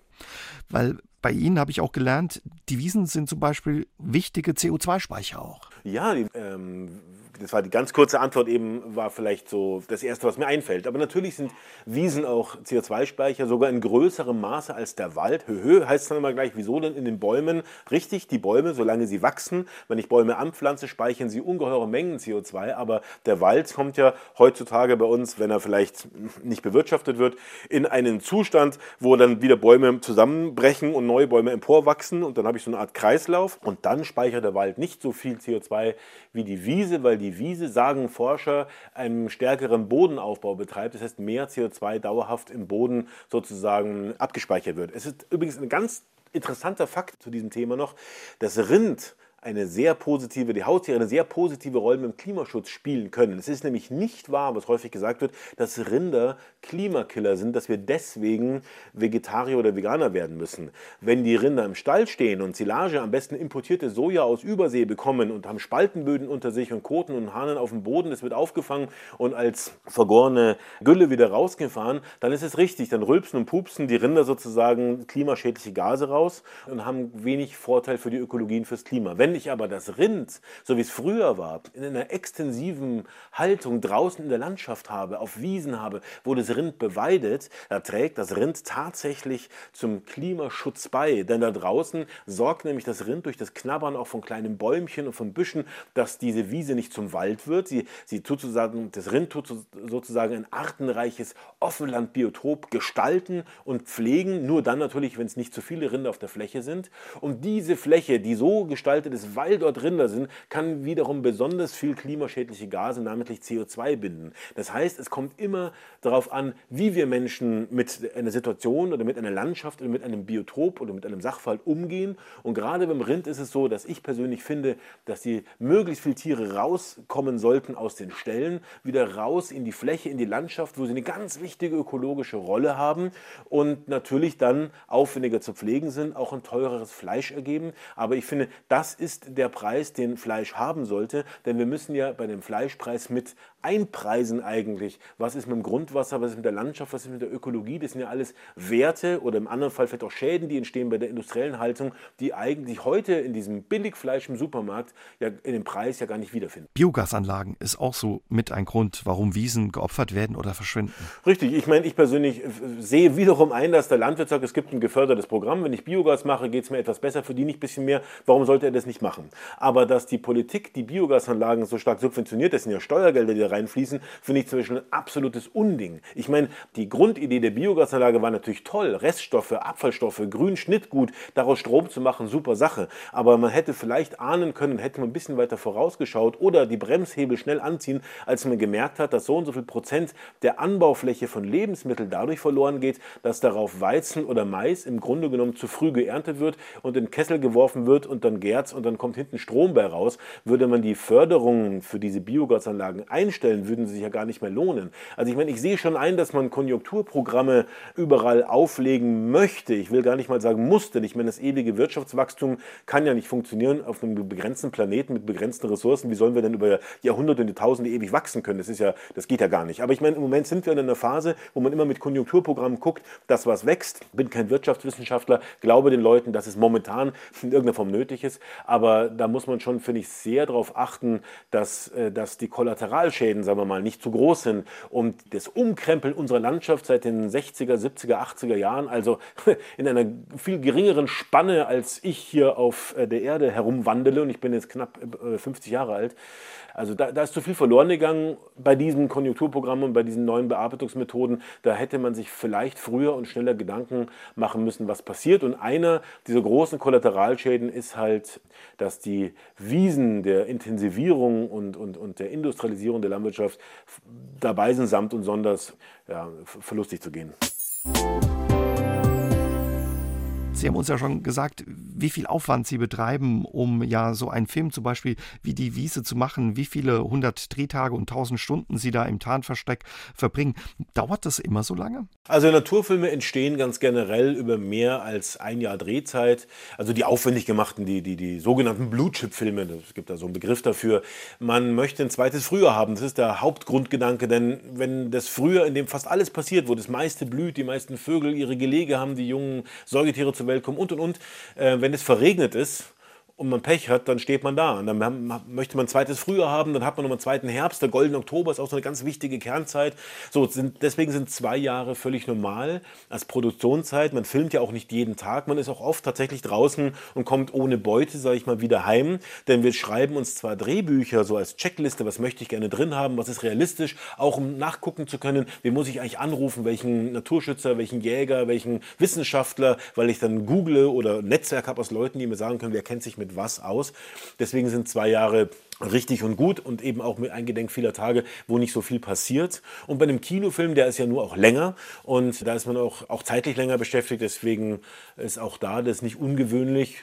B: Weil bei Ihnen habe ich auch gelernt, die Wiesen sind zum Beispiel wichtige CO2-Speicher auch.
C: Ja, die, ähm, das war die ganz kurze Antwort eben, war vielleicht so das Erste, was mir einfällt. Aber natürlich sind Wiesen auch CO2-Speicher, sogar in größerem Maße als der Wald. Höhö heißt dann immer gleich, wieso denn in den Bäumen? Richtig, die Bäume, solange sie wachsen, wenn ich Bäume anpflanze, speichern sie ungeheure Mengen CO2. Aber der Wald kommt ja heutzutage bei uns, wenn er vielleicht nicht bewirtschaftet wird, in einen Zustand, wo dann wieder Bäume zusammenbrechen und neue Bäume emporwachsen. Und dann habe ich so eine Art Kreislauf. Und dann speichert der Wald nicht so viel CO2 wie die Wiese, weil die Wiese, sagen Forscher, einen stärkeren Bodenaufbau betreibt. Das heißt, mehr CO2 dauerhaft im Boden sozusagen abgespeichert wird. Es ist übrigens ein ganz interessanter Fakt zu diesem Thema noch. Das Rind eine sehr positive, die Haustiere eine sehr positive Rolle im Klimaschutz spielen können. Es ist nämlich nicht wahr, was häufig gesagt wird, dass Rinder Klimakiller sind, dass wir deswegen Vegetarier oder Veganer werden müssen. Wenn die Rinder im Stall stehen und Silage, am besten importierte Soja aus Übersee bekommen und haben Spaltenböden unter sich und Koten und Hahnen auf dem Boden, das wird aufgefangen und als vergorene Gülle wieder rausgefahren, dann ist es richtig, dann rülpsen und pupsen die Rinder sozusagen klimaschädliche Gase raus und haben wenig Vorteil für die Ökologie und fürs Klima. Wenn ich aber das Rind, so wie es früher war, in einer extensiven Haltung draußen in der Landschaft habe, auf Wiesen habe, wo das Rind beweidet, da trägt das Rind tatsächlich zum Klimaschutz bei. Denn da draußen sorgt nämlich das Rind durch das Knabbern auch von kleinen Bäumchen und von Büschen, dass diese Wiese nicht zum Wald wird. Sie, sie tut sozusagen, das Rind tut sozusagen ein artenreiches Offenlandbiotop gestalten und pflegen. Nur dann natürlich, wenn es nicht zu viele Rinder auf der Fläche sind. Und diese Fläche, die so gestaltet ist, weil dort Rinder sind, kann wiederum besonders viel klimaschädliche Gase, namentlich CO2 binden. Das heißt, es kommt immer darauf an, wie wir Menschen mit einer Situation oder mit einer Landschaft oder mit einem Biotop oder mit einem Sachverhalt umgehen. Und gerade beim Rind ist es so, dass ich persönlich finde, dass die möglichst viele Tiere rauskommen sollten aus den Ställen, wieder raus in die Fläche, in die Landschaft, wo sie eine ganz wichtige ökologische Rolle haben und natürlich dann aufwendiger zu pflegen sind, auch ein teureres Fleisch ergeben. Aber ich finde, das ist ist der Preis, den Fleisch haben sollte, denn wir müssen ja bei dem Fleischpreis mit einpreisen eigentlich. Was ist mit dem Grundwasser, was ist mit der Landschaft, was ist mit der Ökologie? Das sind ja alles Werte oder im anderen Fall vielleicht auch Schäden, die entstehen bei der industriellen Haltung, die eigentlich heute in diesem Billigfleisch im Supermarkt ja in dem Preis ja gar nicht wiederfinden.
B: Biogasanlagen ist auch so mit ein Grund, warum Wiesen geopfert werden oder verschwinden.
C: Richtig, ich meine, ich persönlich sehe wiederum ein, dass der Landwirt sagt, es gibt ein gefördertes Programm, wenn ich Biogas mache, geht es mir etwas besser, verdiene ich ein bisschen mehr, warum sollte er das nicht machen? Aber dass die Politik die Biogasanlagen so stark subventioniert, das sind ja Steuergelder, die da reinfließen, finde ich zum Beispiel ein absolutes Unding. Ich meine, die Grundidee der Biogasanlage war natürlich toll. Reststoffe, Abfallstoffe, Grün, Schnittgut, daraus Strom zu machen, super Sache. Aber man hätte vielleicht ahnen können, hätte man ein bisschen weiter vorausgeschaut oder die Bremshebel schnell anziehen, als man gemerkt hat, dass so und so viel Prozent der Anbaufläche von Lebensmitteln dadurch verloren geht, dass darauf Weizen oder Mais im Grunde genommen zu früh geerntet wird und in den Kessel geworfen wird und dann gärt und dann kommt hinten Strom bei raus. Würde man die Förderungen für diese Biogasanlagen einstellen, stellen, würden sie sich ja gar nicht mehr lohnen. Also ich meine, ich sehe schon ein, dass man Konjunkturprogramme überall auflegen möchte. Ich will gar nicht mal sagen muss, denn ich meine, das ewige Wirtschaftswachstum kann ja nicht funktionieren auf einem begrenzten Planeten mit begrenzten Ressourcen. Wie sollen wir denn über Jahrhunderte und Jahrtausende ewig wachsen können? Das ist ja, das geht ja gar nicht. Aber ich meine, im Moment sind wir in einer Phase, wo man immer mit Konjunkturprogrammen guckt, dass was wächst. Bin kein Wirtschaftswissenschaftler, glaube den Leuten, dass es momentan in irgendeiner Form nötig ist. aber da muss man schon, finde ich, sehr darauf achten, dass, äh, dass die Kollateralschäden, sagen wir mal, nicht zu groß sind. Und das Umkrempeln unserer Landschaft seit den 60er, 70er, 80er Jahren, also in einer viel geringeren Spanne, als ich hier auf äh, der Erde herumwandele. Und ich bin jetzt knapp 50 Jahre alt, also da, da, ist zu viel verloren gegangen bei diesen Konjunkturprogrammen und bei diesen neuen Bearbeitungsmethoden. Da hätte man sich vielleicht früher und schneller Gedanken machen müssen, was passiert. Und einer dieser großen Kollateralschäden ist halt, dass die Wiesen der Intensivierung und, und, und der Industrialisierung der Landwirtschaft dabei sind, samt und sonders ja, verlustig zu gehen.
B: Sie haben uns ja schon gesagt, wie viel Aufwand Sie betreiben, um ja so einen Film zum Beispiel wie die Wiese zu machen, wie viele hundert Drehtage und tausend Stunden Sie da im Tarnversteck verbringen. Dauert das immer so lange?
C: Also Naturfilme entstehen ganz generell über mehr als ein Jahr Drehzeit. Also die aufwendig gemachten, die, die, die sogenannten Blue-Chip-Filme, es gibt da so einen Begriff dafür. Man möchte ein zweites Frühjahr haben. Das ist der Hauptgrundgedanke, denn wenn das Frühjahr, in dem fast alles passiert, wo das meiste blüht, die meisten Vögel ihre Gelege haben, die jungen Säugetiere zu zur Welt kommen und und und. Äh, wenn es verregnet ist, und man Pech hat, dann steht man da. Und dann möchte man ein zweites Frühjahr haben, dann hat man noch einen zweiten Herbst. Der goldene Oktober ist auch so eine ganz wichtige Kernzeit. So, sind, deswegen sind zwei Jahre völlig normal als Produktionszeit. Man filmt ja auch nicht jeden Tag. Man ist auch oft tatsächlich draußen und kommt ohne Beute, sage ich mal, wieder heim. Denn wir schreiben uns zwar Drehbücher so als Checkliste, was möchte ich gerne drin haben, was ist realistisch, auch um nachgucken zu können, wie muss ich eigentlich anrufen, welchen Naturschützer, welchen Jäger, welchen Wissenschaftler, weil ich dann google oder Netzwerk habe aus Leuten, die mir sagen können, wer kennt sich mit mit was aus. Deswegen sind zwei Jahre richtig und gut und eben auch mit eingedenk vieler Tage, wo nicht so viel passiert. Und bei einem Kinofilm, der ist ja nur auch länger und da ist man auch, auch zeitlich länger beschäftigt. Deswegen ist auch da das nicht ungewöhnlich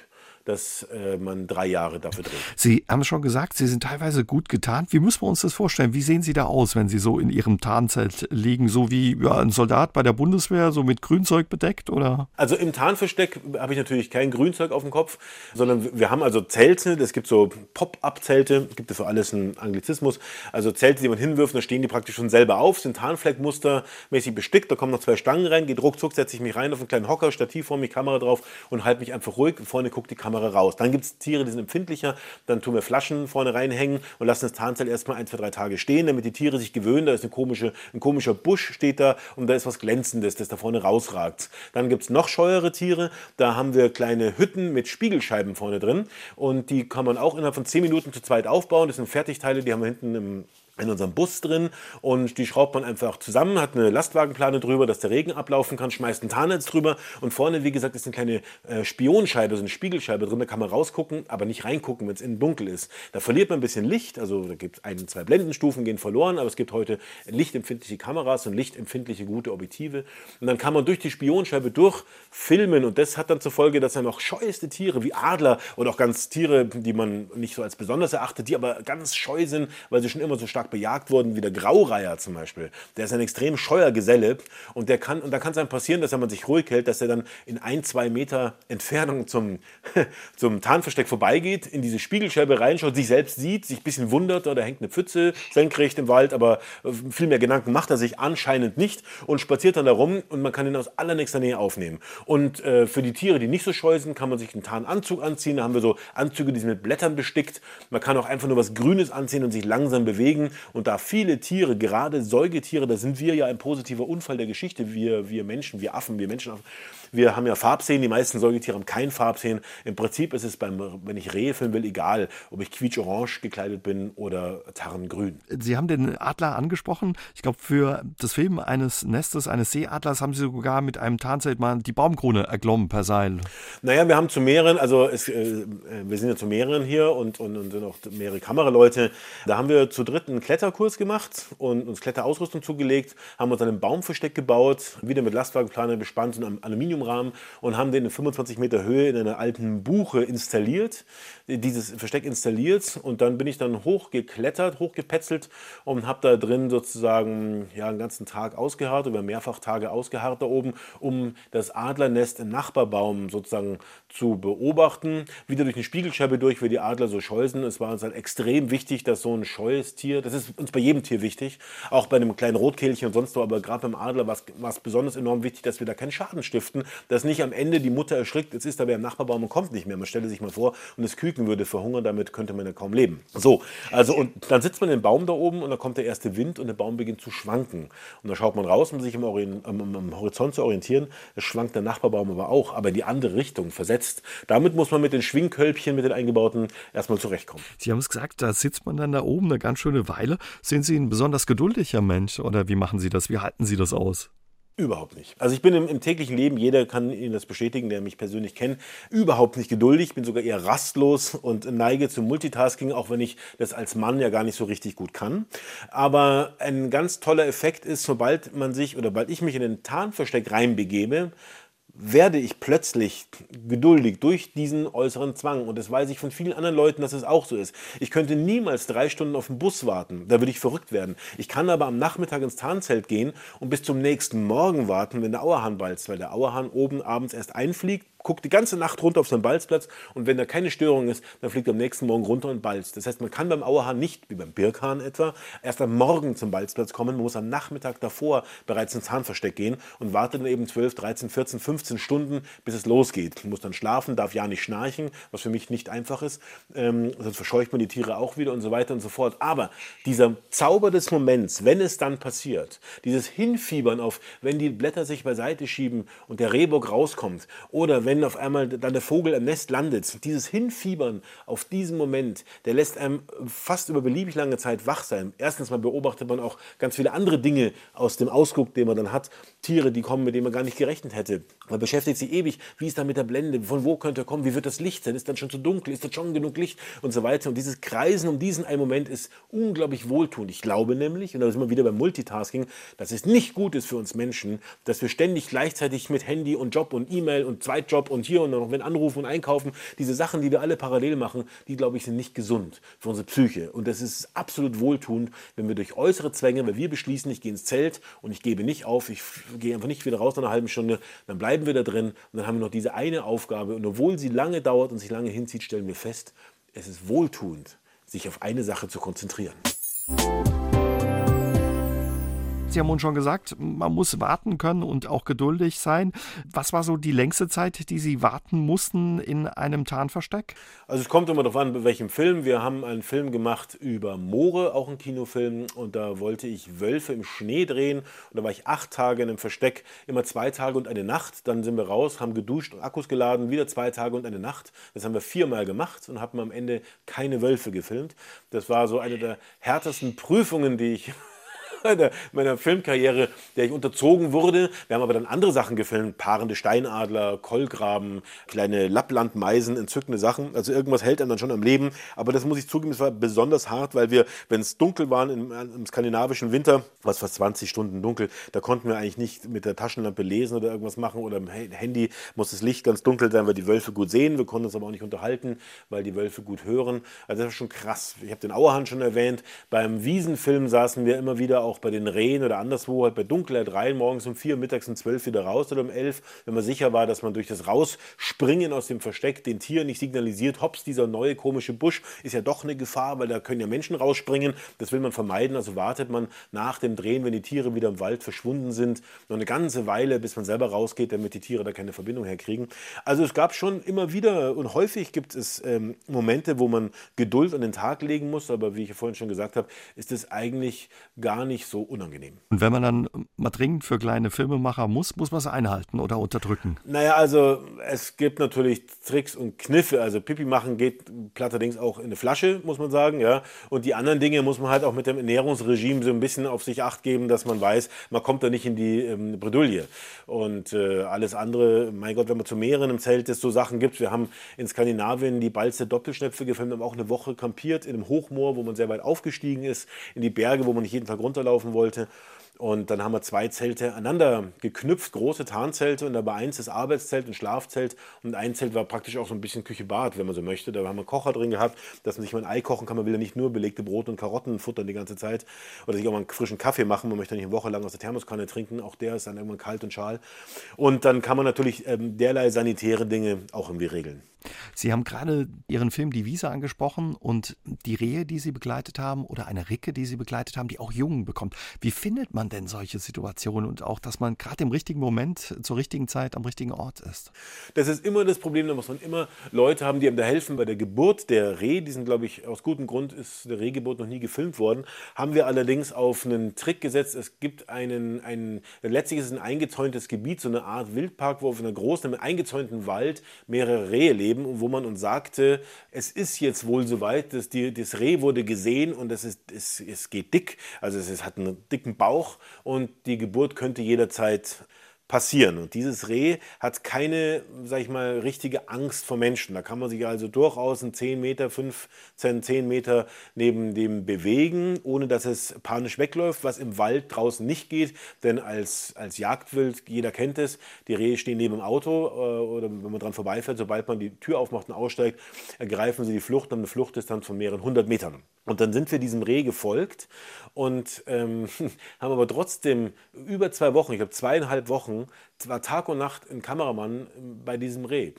C: dass äh, man drei Jahre dafür dreht.
B: Sie haben schon gesagt, Sie sind teilweise gut getarnt. Wie müssen wir uns das vorstellen? Wie sehen Sie da aus, wenn Sie so in Ihrem Tarnzelt liegen? So wie ja, ein Soldat bei der Bundeswehr, so mit Grünzeug bedeckt? Oder?
C: Also im Tarnversteck habe ich natürlich kein Grünzeug auf dem Kopf, sondern wir haben also Zelte. Es gibt so Pop-up-Zelte, gibt es für alles einen Anglizismus. Also Zelte, die man hinwirft, da stehen die praktisch schon selber auf, sind Tarnfleckmustermäßig bestickt. Da kommen noch zwei Stangen rein, geht ruckzuck, setze ich mich rein auf einen kleinen Hocker, Stativ vor mir, Kamera drauf und halte mich einfach ruhig. Vorne guckt die Kamera Kamera raus. Dann gibt es Tiere, die sind empfindlicher. Dann tun wir Flaschen vorne reinhängen und lassen das Tarnzelt erstmal ein, zwei, drei Tage stehen, damit die Tiere sich gewöhnen. Da ist eine komische, ein komischer Busch steht da und da ist was Glänzendes, das da vorne rausragt. Dann gibt es noch scheuere Tiere. Da haben wir kleine Hütten mit Spiegelscheiben vorne drin und die kann man auch innerhalb von zehn Minuten zu zweit aufbauen. Das sind Fertigteile, die haben wir hinten im in unserem Bus drin und die schraubt man einfach zusammen, hat eine Lastwagenplane drüber, dass der Regen ablaufen kann, schmeißt ein Tarnnetz drüber und vorne, wie gesagt, ist eine kleine äh, Spionscheibe, so eine Spiegelscheibe drin, da kann man rausgucken, aber nicht reingucken, wenn es innen dunkel ist. Da verliert man ein bisschen Licht, also da gibt es ein, zwei Blendenstufen, gehen verloren, aber es gibt heute lichtempfindliche Kameras und lichtempfindliche gute Objektive und dann kann man durch die Spionscheibe durchfilmen und das hat dann zur Folge, dass dann auch scheueste Tiere wie Adler oder auch ganz Tiere, die man nicht so als besonders erachtet, die aber ganz scheu sind, weil sie schon immer so stark bejagt worden wie der Graureiher zum Beispiel. Der ist ein extrem scheuer Geselle und, der kann, und da kann es dann passieren, dass wenn man sich ruhig hält, dass er dann in ein, zwei Meter Entfernung zum, zum Tarnversteck vorbeigeht, in diese Spiegelscheibe reinschaut, sich selbst sieht, sich ein bisschen wundert, da hängt eine Pfütze senkrecht im Wald, aber äh, viel mehr Gedanken macht er sich anscheinend nicht und spaziert dann da rum und man kann ihn aus allernächster Nähe aufnehmen. Und äh, für die Tiere, die nicht so scheu sind, kann man sich einen Tarnanzug anziehen. Da haben wir so Anzüge, die sind mit Blättern bestickt. Man kann auch einfach nur was Grünes anziehen und sich langsam bewegen. Und da viele Tiere, gerade Säugetiere, da sind wir ja ein positiver Unfall der Geschichte, wir, wir Menschen, wir Affen, wir Menschen, wir haben ja Farbsehen, die meisten Säugetiere haben kein Farbsehen. Im Prinzip ist es, beim, wenn ich Rehe filmen will, egal, ob ich quietsch-orange gekleidet bin oder tarngrün.
B: Sie haben den Adler angesprochen. Ich glaube, für das Filmen eines Nestes, eines Seeadlers, haben Sie sogar mit einem Tarnzelt mal die Baumkrone erklommen per Seil.
C: Naja, wir haben zu mehreren, also es, äh, wir sind ja zu mehreren hier und, und, und sind auch mehrere Kameraleute. Da haben wir zu dritt einen Kletterkurs gemacht und uns Kletterausrüstung zugelegt, haben uns einen Baumversteck gebaut, wieder mit Lastwagenplaner bespannt und einem Aluminium Rahmen und haben den in 25 Meter Höhe in einer alten Buche installiert, dieses Versteck installiert und dann bin ich dann hochgeklettert, hochgepetzelt und habe da drin sozusagen ja, einen ganzen Tag ausgeharrt, über mehrfach Tage ausgeharrt da oben, um das Adlernest im Nachbarbaum sozusagen zu beobachten. Wieder durch eine Spiegelscheibe durch, wie die Adler so scheu sind. Es war uns halt extrem wichtig, dass so ein scheues Tier, das ist uns bei jedem Tier wichtig, auch bei einem kleinen Rotkehlchen und sonst so, aber gerade beim Adler war es besonders enorm wichtig, dass wir da keinen Schaden stiften, dass nicht am Ende die Mutter erschrickt, jetzt ist da wer im Nachbarbaum und kommt nicht mehr. Man stelle sich mal vor, und das Küken würde verhungern, damit könnte man ja kaum leben. So, also und dann sitzt man im Baum da oben und dann kommt der erste Wind und der Baum beginnt zu schwanken. Und dann schaut man raus, um sich im, Orient, am, am Horizont zu orientieren. Es schwankt der Nachbarbaum aber auch, aber in die andere Richtung versetzt. Damit muss man mit den Schwingkölbchen, mit den eingebauten, erstmal zurechtkommen.
B: Sie haben es gesagt, da sitzt man dann da oben eine ganz schöne Weile. Sind Sie ein besonders geduldiger Mensch oder wie machen Sie das? Wie halten Sie das aus?
C: Überhaupt nicht. Also ich bin im, im, täglichen Leben, jeder kann Ihnen das bestätigen, der mich persönlich kennt, überhaupt nicht geduldig, Ich bin sogar eher rastlos und neige zum Multitasking, auch wenn ich das als Mann ja gar nicht so richtig gut kann. Aber ein ganz toller Effekt ist, sobald man sich oder bald ich mich in den Tarnversteck reinbegebe, werde ich plötzlich geduldig durch diesen äußeren Zwang. Und das weiß ich von vielen anderen Leuten, dass es auch so ist. Ich könnte niemals drei Stunden auf den Bus warten. Da würde ich verrückt werden. Ich kann aber am Nachmittag ins Tarnzelt gehen und bis zum nächsten Morgen warten, wenn der Auerhahn balzt, weil der Auerhahn oben abends erst einfliegt, guckt die ganze Nacht runter auf seinen Balzplatz und wenn da keine Störung ist, dann fliegt er am nächsten Morgen runter und balzt. Das heißt, man kann beim Auerhahn nicht, wie beim Birkhahn etwa, erst am Morgen zum Balzplatz kommen, man muss am Nachmittag davor bereits ins Zahnversteck gehen und wartet dann eben 12, 13, 14, 15 Stunden, bis es losgeht. Man muss dann schlafen, darf ja nicht schnarchen, was für mich nicht einfach ist, ähm, sonst verscheucht man die Tiere auch wieder und so weiter und so fort. Aber dieser Zauber des Moments, wenn es dann passiert, dieses Hinfiebern auf, wenn die Blätter sich beiseite schieben und der Rehbock rauskommt oder wenn wenn auf einmal dann der Vogel im Nest landet, dieses Hinfiebern auf diesen Moment, der lässt einem fast über beliebig lange Zeit wach sein. Erstens mal beobachtet man auch ganz viele andere Dinge aus dem Ausguck, den man dann hat. Tiere, die kommen, mit denen man gar nicht gerechnet hätte. Man beschäftigt sich ewig, wie ist da mit der Blende, von wo könnte er kommen, wie wird das Licht sein, ist dann schon zu dunkel, ist da schon genug Licht und so weiter. Und dieses Kreisen um diesen einen Moment ist unglaublich wohltuend. Ich glaube nämlich, und da sind wir wieder beim Multitasking, dass es nicht gut ist für uns Menschen, dass wir ständig gleichzeitig mit Handy und Job und E-Mail und Zweitjob Job und hier und noch wenn anrufen und einkaufen. Diese Sachen, die wir alle parallel machen, die glaube ich sind nicht gesund für unsere Psyche. Und das ist absolut wohltuend, wenn wir durch äußere Zwänge, wenn wir beschließen, ich gehe ins Zelt und ich gebe nicht auf, ich gehe einfach nicht wieder raus nach einer halben Stunde, dann bleiben wir da drin und dann haben wir noch diese eine Aufgabe. Und obwohl sie lange dauert und sich lange hinzieht, stellen wir fest, es ist wohltuend, sich auf eine Sache zu konzentrieren.
B: Sie haben uns schon gesagt, man muss warten können und auch geduldig sein. Was war so die längste Zeit, die Sie warten mussten in einem Tarnversteck?
C: Also es kommt immer darauf an, bei welchem Film. Wir haben einen Film gemacht über Moore, auch ein Kinofilm. Und da wollte ich Wölfe im Schnee drehen. Und da war ich acht Tage in einem Versteck, immer zwei Tage und eine Nacht. Dann sind wir raus, haben geduscht und Akkus geladen, wieder zwei Tage und eine Nacht. Das haben wir viermal gemacht und haben am Ende keine Wölfe gefilmt. Das war so eine der härtesten Prüfungen, die ich meiner, meiner Filmkarriere, der ich unterzogen wurde. Wir haben aber dann andere Sachen gefilmt, paarende Steinadler, Kollgraben, kleine Lapplandmeisen, entzückende Sachen. Also irgendwas hält einem dann schon am Leben. Aber das muss ich zugeben, es war besonders hart, weil wir, wenn es dunkel war im, im skandinavischen Winter, was fast 20 Stunden dunkel, da konnten wir eigentlich nicht mit der Taschenlampe lesen oder irgendwas machen oder im Handy muss das Licht ganz dunkel sein, weil die Wölfe gut sehen. Wir konnten uns aber auch nicht unterhalten, weil die Wölfe gut hören. Also das war schon krass. Ich habe den Auerhahn schon erwähnt. Beim Wiesenfilm saßen wir immer wieder auch auch bei den Rehen oder anderswo halt bei Dunkelheit rein, morgens um vier, mittags um zwölf wieder raus oder um elf, wenn man sicher war, dass man durch das Rausspringen aus dem Versteck den Tieren nicht signalisiert, hops, dieser neue komische Busch ist ja doch eine Gefahr, weil da können ja Menschen rausspringen. Das will man vermeiden, also wartet man nach dem Drehen, wenn die Tiere wieder im Wald verschwunden sind, noch eine ganze Weile, bis man selber rausgeht, damit die Tiere da keine Verbindung herkriegen. Also es gab schon immer wieder und häufig gibt es ähm, Momente, wo man Geduld an den Tag legen muss, aber wie ich vorhin schon gesagt habe, ist es eigentlich gar nicht nicht so unangenehm.
B: Und wenn man dann mal dringend für kleine Filmemacher muss, muss man es einhalten oder unterdrücken?
C: Naja, also es gibt natürlich Tricks und Kniffe. Also Pipi machen geht platterdings auch in eine Flasche, muss man sagen. ja. Und die anderen Dinge muss man halt auch mit dem Ernährungsregime so ein bisschen auf sich acht geben, dass man weiß, man kommt da nicht in die ähm, Bredouille. Und äh, alles andere, mein Gott, wenn man zu mehreren im Zelt ist, so Sachen gibt. Wir haben in Skandinavien die Balze Doppelschnepfe gefilmt, haben auch eine Woche kampiert in einem Hochmoor, wo man sehr weit aufgestiegen ist, in die Berge, wo man nicht jeden Tag runterlaufen laufen wollte. Und dann haben wir zwei Zelte aneinander geknüpft, große Tarnzelte. Und dabei eins ist Arbeitszelt und Schlafzelt. Und ein Zelt war praktisch auch so ein bisschen Küche-Bad, wenn man so möchte. Da haben wir Kocher drin gehabt, dass man sich mal ein Ei kochen kann. Man will ja nicht nur belegte Brot und Karotten futtern die ganze Zeit. Oder sich auch mal einen frischen Kaffee machen. Man möchte nicht eine Woche lang aus der Thermoskanne trinken. Auch der ist dann irgendwann kalt und schal. Und dann kann man natürlich ähm, derlei sanitäre Dinge auch irgendwie regeln.
B: Sie haben gerade Ihren Film Die Wiese angesprochen und die Rehe, die Sie begleitet haben oder eine Ricke, die Sie begleitet haben, die auch Jungen bekommt. Wie findet man denn solche Situationen und auch, dass man gerade im richtigen Moment, zur richtigen Zeit am richtigen Ort ist?
C: Das ist immer das Problem, da muss man immer Leute haben, die einem da helfen. Bei der Geburt der Reh, die sind, glaube ich, aus gutem Grund ist der Rehgeburt noch nie gefilmt worden, haben wir allerdings auf einen Trick gesetzt. Es gibt einen, einen letztlich ist es ein eingezäuntes Gebiet, so eine Art Wildpark, wo auf einer großen, einem eingezäunten Wald mehrere Rehe leben und wo man uns sagte, es ist jetzt wohl soweit, dass die, das Reh wurde gesehen und es, ist, es, es geht dick, also es, es hat einen dicken Bauch und die Geburt könnte jederzeit passieren. Und dieses Reh hat keine, sag ich mal, richtige Angst vor Menschen. Da kann man sich also durchaus einen 10 Meter, 15, 10 Meter neben dem bewegen, ohne dass es panisch wegläuft, was im Wald draußen nicht geht. Denn als, als Jagdwild, jeder kennt es, die Rehe stehen neben dem Auto äh, oder wenn man dran vorbeifährt, sobald man die Tür aufmacht und aussteigt, ergreifen sie die Flucht und eine Fluchtdistanz von mehreren hundert Metern. Und dann sind wir diesem Reh gefolgt und ähm, haben aber trotzdem über zwei Wochen, ich glaube zweieinhalb Wochen, war Tag und Nacht ein Kameramann bei diesem Reh.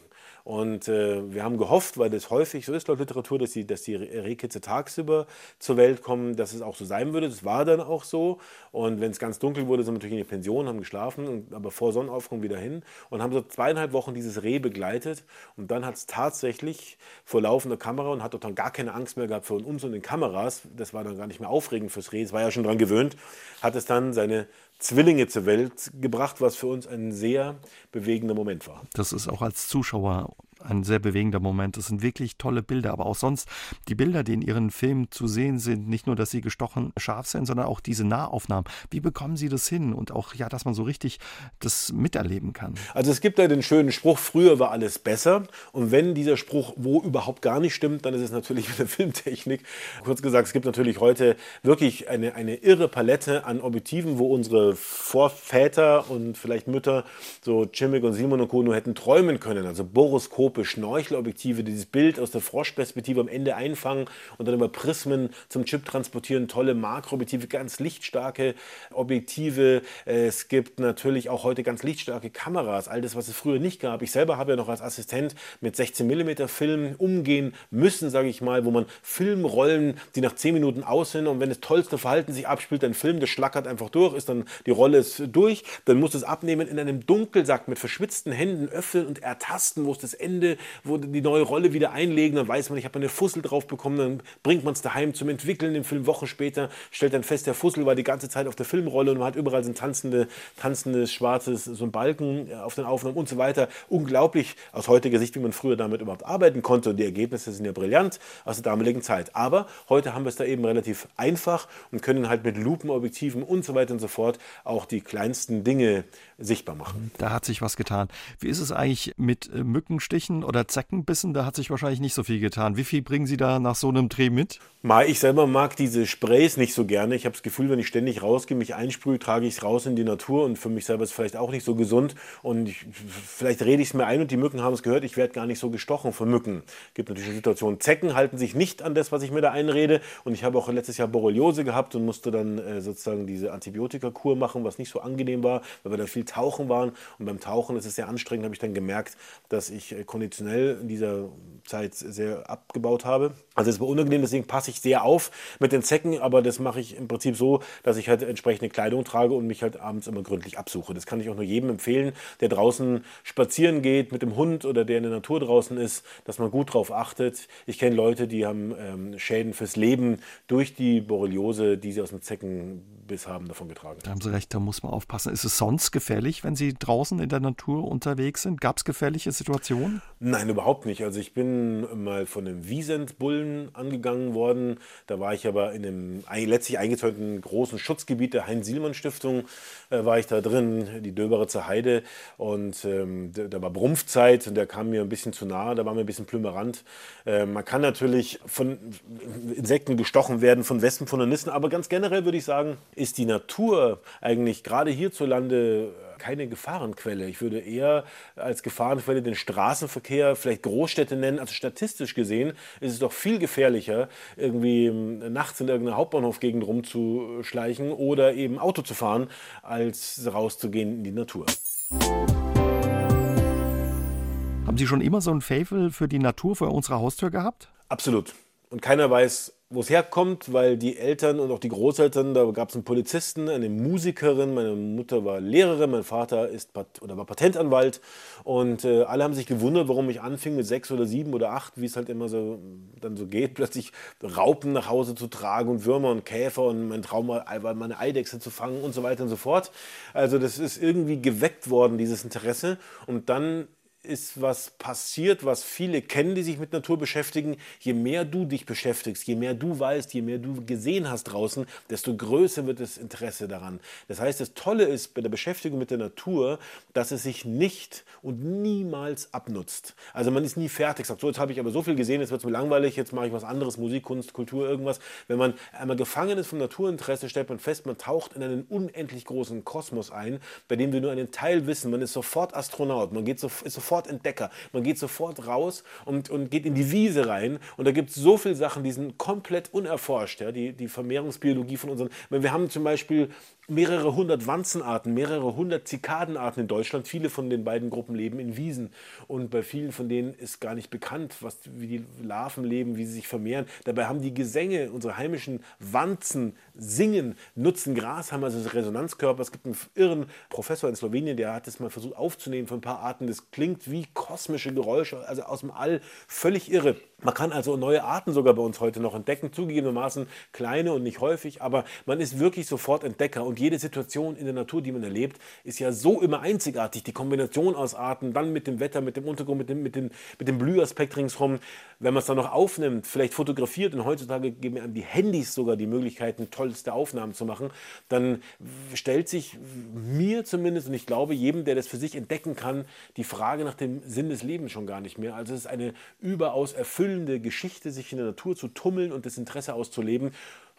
C: Und äh, wir haben gehofft, weil das häufig so ist laut Literatur, dass die, dass die Rehkitze tagsüber zur Welt kommen, dass es auch so sein würde. Das war dann auch so. Und wenn es ganz dunkel wurde, sind wir natürlich in die Pension, haben geschlafen, aber vor Sonnenaufgang wieder hin und haben so zweieinhalb Wochen dieses Reh begleitet. Und dann hat es tatsächlich vor laufender Kamera und hat auch dann gar keine Angst mehr gehabt vor uns und den Kameras. Das war dann gar nicht mehr aufregend fürs Reh. Es war ja schon dran gewöhnt. Hat es dann seine Zwillinge zur Welt gebracht, was für uns ein sehr bewegender Moment war.
B: Das ist auch als Zuschauer ein sehr bewegender Moment. Das sind wirklich tolle Bilder, aber auch sonst die Bilder, die in Ihren Filmen zu sehen sind, nicht nur, dass sie gestochen scharf sind, sondern auch diese Nahaufnahmen. Wie bekommen Sie das hin und auch, ja, dass man so richtig das miterleben kann?
C: Also es gibt da den schönen Spruch, früher war alles besser. Und wenn dieser Spruch wo überhaupt gar nicht stimmt, dann ist es natürlich mit der Filmtechnik. Kurz gesagt, es gibt natürlich heute wirklich eine, eine irre Palette an Objektiven, wo unsere Vorväter und vielleicht Mütter, so Cimik und Simon und Co. nur hätten träumen können. Also Boroskop Teleskope, Schnorchelobjektive, dieses Bild aus der Froschperspektive am Ende einfangen und dann über Prismen zum Chip transportieren. Tolle Makroobjektive, ganz lichtstarke Objektive. Es gibt natürlich auch heute ganz lichtstarke Kameras, all das, was es früher nicht gab. Ich selber habe ja noch als Assistent mit 16 mm Filmen umgehen müssen, sage ich mal, wo man Filmrollen, die nach 10 Minuten aus sind und wenn das tollste Verhalten sich abspielt, ein Film, das schlackert einfach durch, ist dann die Rolle ist durch, dann muss es abnehmen in einem Dunkelsack mit verschwitzten Händen öffnen und ertasten, wo es das Ende Ende, wo die neue Rolle wieder einlegen, dann weiß man, ich habe eine Fussel drauf bekommen, dann bringt man es daheim zum Entwickeln im Film. Wochen später stellt dann fest, der Fussel war die ganze Zeit auf der Filmrolle und man hat überall so ein tanzende, tanzendes, schwarzes, so ein Balken äh, auf den Aufnahmen und so weiter. Unglaublich aus heutiger Sicht, wie man früher damit überhaupt arbeiten konnte und die Ergebnisse sind ja brillant aus der damaligen Zeit. Aber heute haben wir es da eben relativ einfach und können halt mit Lupenobjektiven und so weiter und so fort auch die kleinsten Dinge sichtbar machen.
B: Da hat sich was getan. Wie ist es eigentlich mit äh, Mückenstichen oder Zeckenbissen? Da hat sich wahrscheinlich nicht so viel getan. Wie viel bringen Sie da nach so einem Dreh mit?
C: Ich selber mag diese Sprays nicht so gerne. Ich habe das Gefühl, wenn ich ständig rausgehe, mich einsprühe, trage ich es raus in die Natur und für mich selber ist es vielleicht auch nicht so gesund. Und ich, vielleicht rede ich es mir ein und die Mücken haben es gehört, ich werde gar nicht so gestochen von Mücken. Es gibt natürlich Situationen. Zecken halten sich nicht an das, was ich mir da einrede. Und ich habe auch letztes Jahr Borreliose gehabt und musste dann äh, sozusagen diese Antibiotikakur machen, was nicht so angenehm war, weil wir da viel Tauchen waren. Und beim Tauchen ist es sehr anstrengend, habe ich dann gemerkt, dass ich äh, konditionell in dieser Zeit sehr abgebaut habe. Also es war unangenehm, deswegen passe ich sehr auf mit den Zecken, aber das mache ich im Prinzip so, dass ich halt entsprechende Kleidung trage und mich halt abends immer gründlich absuche. Das kann ich auch nur jedem empfehlen, der draußen spazieren geht mit dem Hund oder der in der Natur draußen ist, dass man gut darauf achtet. Ich kenne Leute, die haben ähm, Schäden fürs Leben durch die Borreliose, die sie aus dem Zeckenbiss haben, davon getragen.
B: Da haben Sie recht, da muss man aufpassen. Ist es sonst gefährlich, wenn Sie draußen in der Natur unterwegs sind? Gab es gefährliche Situationen?
C: Nein, überhaupt nicht. Also ich bin mal von einem Wiesentbullen angegangen worden. Da war ich aber in einem letztlich eingezäunten großen Schutzgebiet der Heinz-Sielmann-Stiftung, äh, war ich da drin, die Döberitzer Heide. Und ähm, da war Brumpfzeit und der kam mir ein bisschen zu nahe, da war mir ein bisschen plümerant. Äh, man kann natürlich von Insekten gestochen werden, von Wespen, von Nanissen, aber ganz generell würde ich sagen, ist die Natur eigentlich gerade hierzulande keine Gefahrenquelle. Ich würde eher als Gefahrenquelle den Straßenverkehr, vielleicht Großstädte nennen. Also statistisch gesehen ist es doch viel gefährlicher, irgendwie ähm, nachts in irgendeiner Hauptbahnhofgegend rumzuschleichen oder eben Auto zu fahren, als rauszugehen in die Natur.
B: Haben Sie schon immer so ein Fable für die Natur vor unserer Haustür gehabt?
C: Absolut. Und keiner weiß, wo es herkommt, weil die Eltern und auch die Großeltern, da gab es einen Polizisten, eine Musikerin, meine Mutter war Lehrerin, mein Vater ist oder war Patentanwalt und äh, alle haben sich gewundert, warum ich anfing mit sechs oder sieben oder acht, wie es halt immer so dann so geht, plötzlich Raupen nach Hause zu tragen und Würmer und Käfer und mein Traum war, meine Eidechse zu fangen und so weiter und so fort. Also das ist irgendwie geweckt worden, dieses Interesse und dann ist was passiert, was viele kennen, die sich mit Natur beschäftigen. Je mehr du dich beschäftigst, je mehr du weißt, je mehr du gesehen hast draußen, desto größer wird das Interesse daran. Das heißt, das Tolle ist bei der Beschäftigung mit der Natur, dass es sich nicht und niemals abnutzt. Also man ist nie fertig, sagt, so jetzt habe ich aber so viel gesehen, jetzt wird es mir langweilig, jetzt mache ich was anderes, Musik, Kunst, Kultur, irgendwas. Wenn man einmal gefangen ist vom Naturinteresse, stellt man fest, man taucht in einen unendlich großen Kosmos ein, bei dem wir nur einen Teil wissen. Man ist sofort Astronaut, man geht so, ist sofort sofort Entdecker. Man geht sofort raus und, und geht in die Wiese rein. Und da gibt es so viele Sachen, die sind komplett unerforscht. Ja? Die, die Vermehrungsbiologie von unseren. Wir haben zum Beispiel mehrere hundert Wanzenarten, mehrere hundert Zikadenarten in Deutschland. Viele von den beiden Gruppen leben in Wiesen. Und bei vielen von denen ist gar nicht bekannt, was, wie die Larven leben, wie sie sich vermehren. Dabei haben die Gesänge, unsere heimischen Wanzen, singen, nutzen Gras, haben also Resonanzkörper. Es gibt einen irren Professor in Slowenien, der hat das mal versucht aufzunehmen von ein paar Arten. Das klingt wie kosmische Geräusche, also aus dem All. Völlig irre. Man kann also neue Arten sogar bei uns heute noch entdecken, zugegebenermaßen kleine und nicht häufig, aber man ist wirklich sofort Entdecker und jede Situation in der Natur, die man erlebt, ist ja so immer einzigartig. Die Kombination aus Arten, dann mit dem Wetter, mit dem Untergrund, mit dem, mit dem, mit dem Blühaspekt ringsherum, wenn man es dann noch aufnimmt, vielleicht fotografiert und heutzutage geben einem die Handys sogar die Möglichkeiten, tollste Aufnahmen zu machen, dann stellt sich mir zumindest und ich glaube jedem, der das für sich entdecken kann, die Frage nach dem Sinn des Lebens schon gar nicht mehr. Also es ist eine überaus erfüllende erfüllende Geschichte, sich in der Natur zu tummeln und das Interesse auszuleben.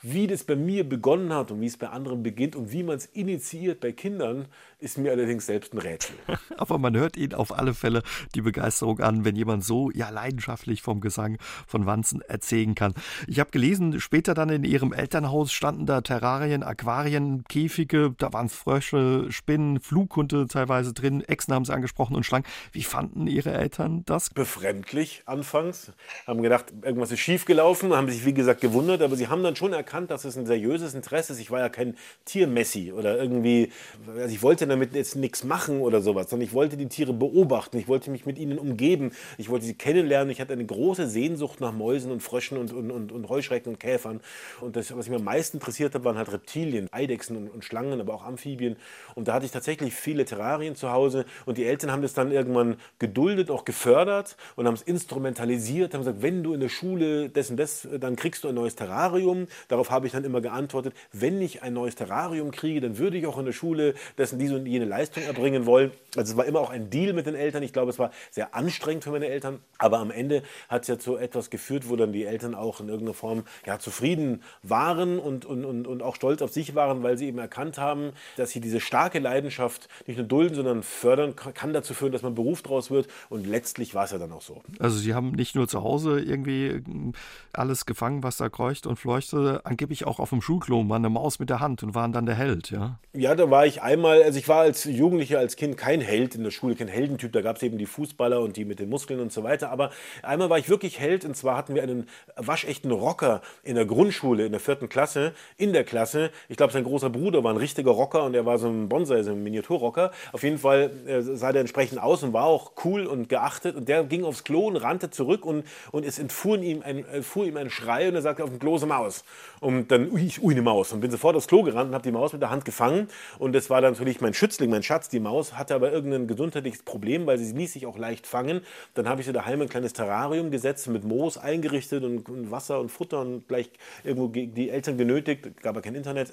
C: Wie das bei mir begonnen hat und wie es bei anderen beginnt und wie man es initiiert bei Kindern, ist mir allerdings selbst ein Rätsel.
B: Aber man hört Ihnen auf alle Fälle die Begeisterung an, wenn jemand so ja leidenschaftlich vom Gesang von Wanzen erzählen kann. Ich habe gelesen, später dann in Ihrem Elternhaus standen da Terrarien, Aquarien, Käfige, da waren Frösche, Spinnen, Flughunde teilweise drin, Echsen haben Sie angesprochen und Schlangen. Wie fanden Ihre Eltern das?
C: Befremdlich anfangs. Haben gedacht, irgendwas ist schiefgelaufen, haben sich wie gesagt gewundert, aber sie haben dann schon erkannt, dass es ein seriöses Interesse ist. Ich war ja kein Tiermessi oder irgendwie, also ich wollte damit jetzt nichts machen oder sowas, sondern ich wollte die Tiere beobachten, ich wollte mich mit ihnen umgeben, ich wollte sie kennenlernen. Ich hatte eine große Sehnsucht nach Mäusen und Fröschen und, und, und, und Heuschrecken und Käfern. Und das, was mich am meisten interessiert hat, waren halt Reptilien, Eidechsen und, und Schlangen, aber auch Amphibien. Und da hatte ich tatsächlich viele Terrarien zu Hause und die Eltern haben das dann irgendwann geduldet, auch gefördert und haben es instrumentalisiert, haben gesagt, wenn du in der Schule das und das, dann kriegst du ein neues Terrarium. Darauf habe ich dann immer geantwortet, wenn ich ein neues Terrarium kriege, dann würde ich auch in der Schule und diese und jene Leistung erbringen wollen. Also es war immer auch ein Deal mit den Eltern. Ich glaube, es war sehr anstrengend für meine Eltern. Aber am Ende hat es ja zu etwas geführt, wo dann die Eltern auch in irgendeiner Form ja, zufrieden waren und, und, und, und auch stolz auf sich waren, weil sie eben erkannt haben, dass sie diese starke Leidenschaft nicht nur dulden, sondern fördern kann dazu führen, dass man Beruf draus wird. Und letztlich war es ja dann auch so.
B: Also Sie haben nicht nur zu Hause irgendwie hm, alles gefangen, was da kreucht und fleuchte, angeblich auch auf dem Schulklo mal eine Maus mit der Hand und waren dann der Held, ja?
C: Ja, da war ich einmal, also ich war als Jugendlicher, als Kind kein Held in der Schule, kein Heldentyp. Da gab es eben die Fußballer und die mit den Muskeln und so weiter. Aber einmal war ich wirklich Held und zwar hatten wir einen waschechten Rocker in der Grundschule, in der vierten Klasse, in der Klasse. Ich glaube, sein großer Bruder war ein richtiger Rocker und er war so ein Bonsai, so ein Miniaturrocker. Auf jeden Fall äh, sah der entsprechend aus und war auch cool und geachtet. Und der ging aufs Klo und rannte zurück und, und es entfuhr ihm, ein, entfuhr ihm ein Schrei und er sagte auf dem Klo Maus. Und dann, ui, ui, eine Maus. Und bin sofort aufs Klo gerannt und habe die Maus mit der Hand gefangen. Und das war dann natürlich mein Schützling, mein Schatz, die Maus, hatte aber irgendein gesundheitliches Problem, weil sie ließ sich auch leicht fangen. Dann habe ich sie daheim ein kleines Terrarium gesetzt, mit Moos eingerichtet und, und Wasser und Futter und gleich irgendwo die Eltern genötigt, gab ja kein Internet.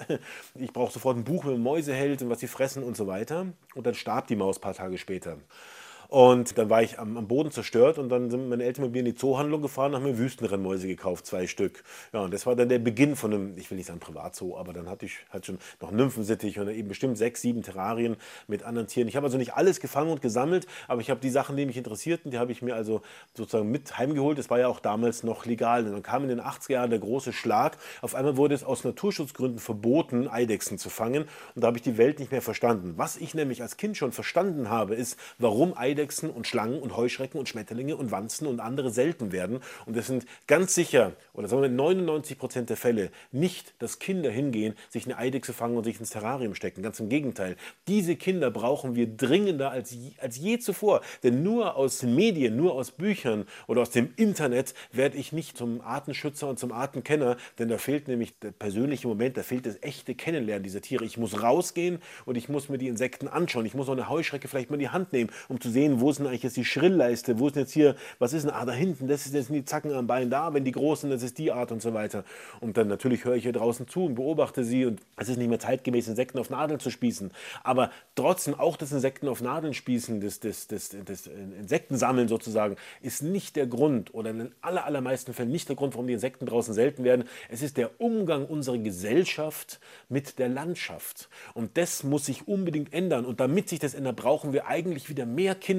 C: Ich brauche sofort ein Buch, mit Mäuse hält und was sie fressen und so weiter. Und dann starb die Maus ein paar Tage später. Und dann war ich am, am, Boden zerstört und dann sind meine Eltern mit mir in die Zoohandlung gefahren und haben mir Wüstenrennmäuse gekauft, zwei Stück. Ja, und das war dann der Beginn von einem, ich will nicht sagen Privatzoo, aber dann hatte ich halt schon noch Nymphensittich und eben bestimmt sechs, sieben Terrarien mit anderen Tieren. Ich habe also nicht alles gefangen und gesammelt, aber ich habe die Sachen, die mich interessierten, die habe ich mir also sozusagen mit heimgeholt. Das war ja auch damals noch legal. Und dann kam in den 80er Jahren der große Schlag. Auf einmal wurde es aus Naturschutzgründen verboten, Eidechsen zu fangen. Und da habe ich die Welt nicht mehr verstanden. Was ich nämlich als Kind schon verstanden habe, ist, warum Eidechsen Eidechsen und Schlangen und Heuschrecken und Schmetterlinge und Wanzen und andere selten werden. Und es sind ganz sicher, oder sagen wir 99 Prozent der Fälle, nicht, dass Kinder hingehen, sich eine Eidechse fangen und sich ins Terrarium stecken. Ganz im Gegenteil. Diese Kinder brauchen wir dringender als, als je zuvor. Denn nur aus den Medien, nur aus Büchern oder aus dem Internet werde ich nicht zum Artenschützer und zum Artenkenner, denn da fehlt nämlich der persönliche Moment, da fehlt das echte Kennenlernen dieser Tiere. Ich muss rausgehen und ich muss mir die Insekten anschauen. Ich muss auch eine Heuschrecke vielleicht mal in die Hand nehmen, um zu sehen, wo ist denn eigentlich jetzt die Schrillleiste, wo ist denn jetzt hier, was ist denn, ah, da hinten, das ist jetzt die Zacken am Bein da, wenn die großen, das ist die Art und so weiter. Und dann natürlich höre ich hier draußen zu und beobachte sie und es ist nicht mehr zeitgemäß, Insekten auf Nadeln zu spießen. Aber trotzdem auch das Insekten auf Nadeln spießen, das, das, das, das Insektensammeln sozusagen, ist nicht der Grund oder in den aller, allermeisten Fällen nicht der Grund, warum die Insekten draußen selten werden. Es ist der Umgang unserer Gesellschaft mit der Landschaft. Und das muss sich unbedingt ändern. Und damit sich das ändert, brauchen wir eigentlich wieder mehr Kinder,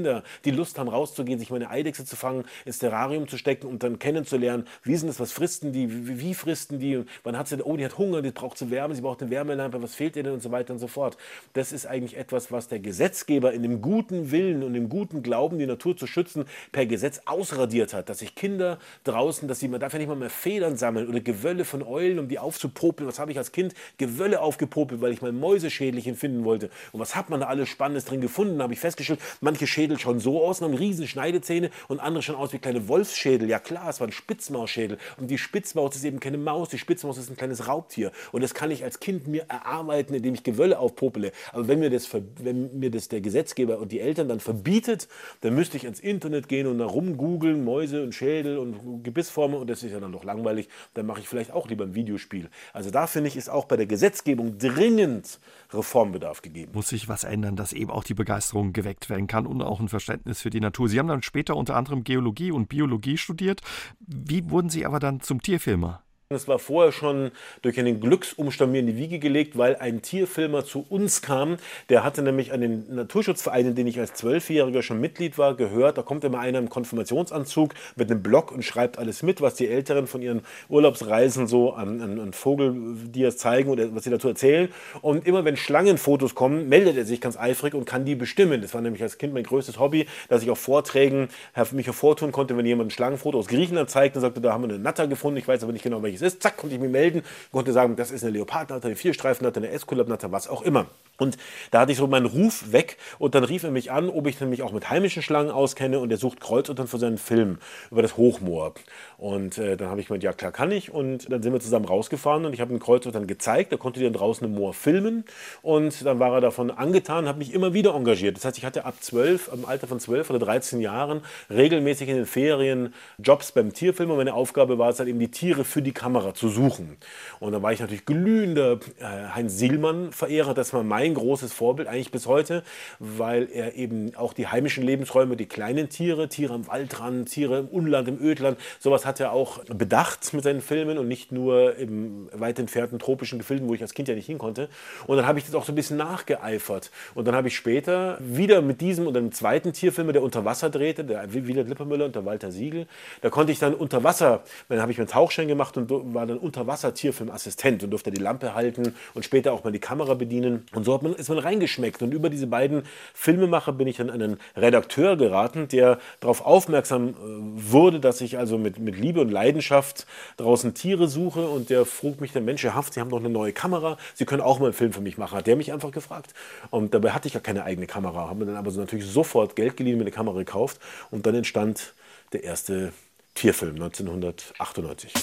C: die Lust haben, rauszugehen, sich mal eine Eidechse zu fangen, ins Terrarium zu stecken und dann kennenzulernen, wie sind das, was fristen die, wie, wie fristen die, wann hat sie, oh, die hat Hunger, die braucht sie Wärme, sie braucht eine Wärmelampe, was fehlt ihr denn und so weiter und so fort. Das ist eigentlich etwas, was der Gesetzgeber in dem guten Willen und dem guten Glauben, die Natur zu schützen, per Gesetz ausradiert hat, dass sich Kinder draußen, dass sie, man darf ja nicht mal mehr Federn sammeln oder Gewölle von Eulen, um die aufzupopeln. Was habe ich als Kind? Gewölle aufgepopelt, weil ich mal Mäuseschädelchen finden wollte. Und was hat man da alles Spannendes drin gefunden? Da habe ich festgestellt, manche Schädel schauen so aus, haben riesen Schneidezähne und andere schauen aus wie kleine Wolfsschädel. Ja klar, es war ein Spitzmausschädel. Und die Spitzmaus ist eben keine Maus, die Spitzmaus ist ein kleines Raubtier. Und das kann ich als Kind mir erarbeiten, indem ich Gewölle aufpopele. Aber wenn mir das, wenn mir das der Gesetzgeber und die Eltern dann verbietet, dann müsste ich ins Internet gehen und da rumgoogeln, Mäuse und Schädel und Gebissformen und das ist ja dann doch langweilig. Dann mache ich vielleicht auch lieber ein Videospiel. Also da finde ich, ist auch bei der Gesetzgebung dringend Reformbedarf gegeben.
B: Muss sich was ändern, dass eben auch die Begeisterung geweckt werden kann und auch ein Verständnis für die Natur. Sie haben dann später unter anderem Geologie und Biologie studiert. Wie wurden Sie aber dann zum Tierfilmer?
C: Es war vorher schon durch einen Glücksumstand mir in die Wiege gelegt, weil ein Tierfilmer zu uns kam. Der hatte nämlich an den Naturschutzverein, in dem ich als Zwölfjähriger schon Mitglied war, gehört. Da kommt immer einer im Konfirmationsanzug mit einem Block und schreibt alles mit, was die Älteren von ihren Urlaubsreisen so an, an, an Vogeldias zeigen oder was sie dazu erzählen. Und immer wenn Schlangenfotos kommen, meldet er sich ganz eifrig und kann die bestimmen. Das war nämlich als Kind mein größtes Hobby, dass ich auf Vorträgen mich hervortun konnte, wenn jemand ein Schlangenfoto aus Griechenland zeigt und sagte, da haben wir eine Natter gefunden, ich weiß aber nicht genau welches ist, zack, konnte ich mich melden, konnte sagen, das ist eine Leopardnatter, eine Vierstreifennatter, eine Eskulapnatter, was auch immer. Und da hatte ich so meinen Ruf weg und dann rief er mich an, ob ich mich auch mit heimischen Schlangen auskenne und er sucht Kreuzottern für seinen Film über das Hochmoor. Und äh, dann habe ich gemeint, ja klar kann ich und dann sind wir zusammen rausgefahren und ich habe den Kreuzottern gezeigt, da konnte dann draußen im Moor filmen und dann war er davon angetan, habe mich immer wieder engagiert. Das heißt, ich hatte ab 12, im Alter von 12 oder 13 Jahren regelmäßig in den Ferien Jobs beim Tierfilm und meine Aufgabe war es halt eben die Tiere für die Kamera zu suchen. Und da war ich natürlich glühender äh, Heinz Sielmann-Verehrer, das war mein mein großes Vorbild eigentlich bis heute, weil er eben auch die heimischen Lebensräume, die kleinen Tiere, Tiere am Waldrand, Tiere im Unland, im Ödland, sowas hat er auch bedacht mit seinen Filmen und nicht nur im weit entfernten tropischen Gefilden, wo ich als Kind ja nicht hin konnte. Und dann habe ich das auch so ein bisschen nachgeeifert. Und dann habe ich später wieder mit diesem und einem zweiten Tierfilm, der unter Wasser drehte, der Wieland Lippermüller und der Walter Siegel, da konnte ich dann unter Wasser, dann habe ich mir einen Tauchschein gemacht und war dann unter Wasser Tierfilmassistent und durfte die Lampe halten und später auch mal die Kamera bedienen. Und so hat man, ist man reingeschmeckt. Und über diese beiden Filmemacher bin ich an einen Redakteur geraten, der darauf aufmerksam äh, wurde, dass ich also mit, mit Liebe und Leidenschaft draußen Tiere suche. Und der frug mich dann, Mensch, Herr Haft, Sie haben doch eine neue Kamera, Sie können auch mal einen Film für mich machen. Hat der mich einfach gefragt. Und dabei hatte ich ja keine eigene Kamera, habe mir dann aber so natürlich sofort Geld geliehen, mir eine Kamera gekauft. Und dann entstand der erste Tierfilm 1998.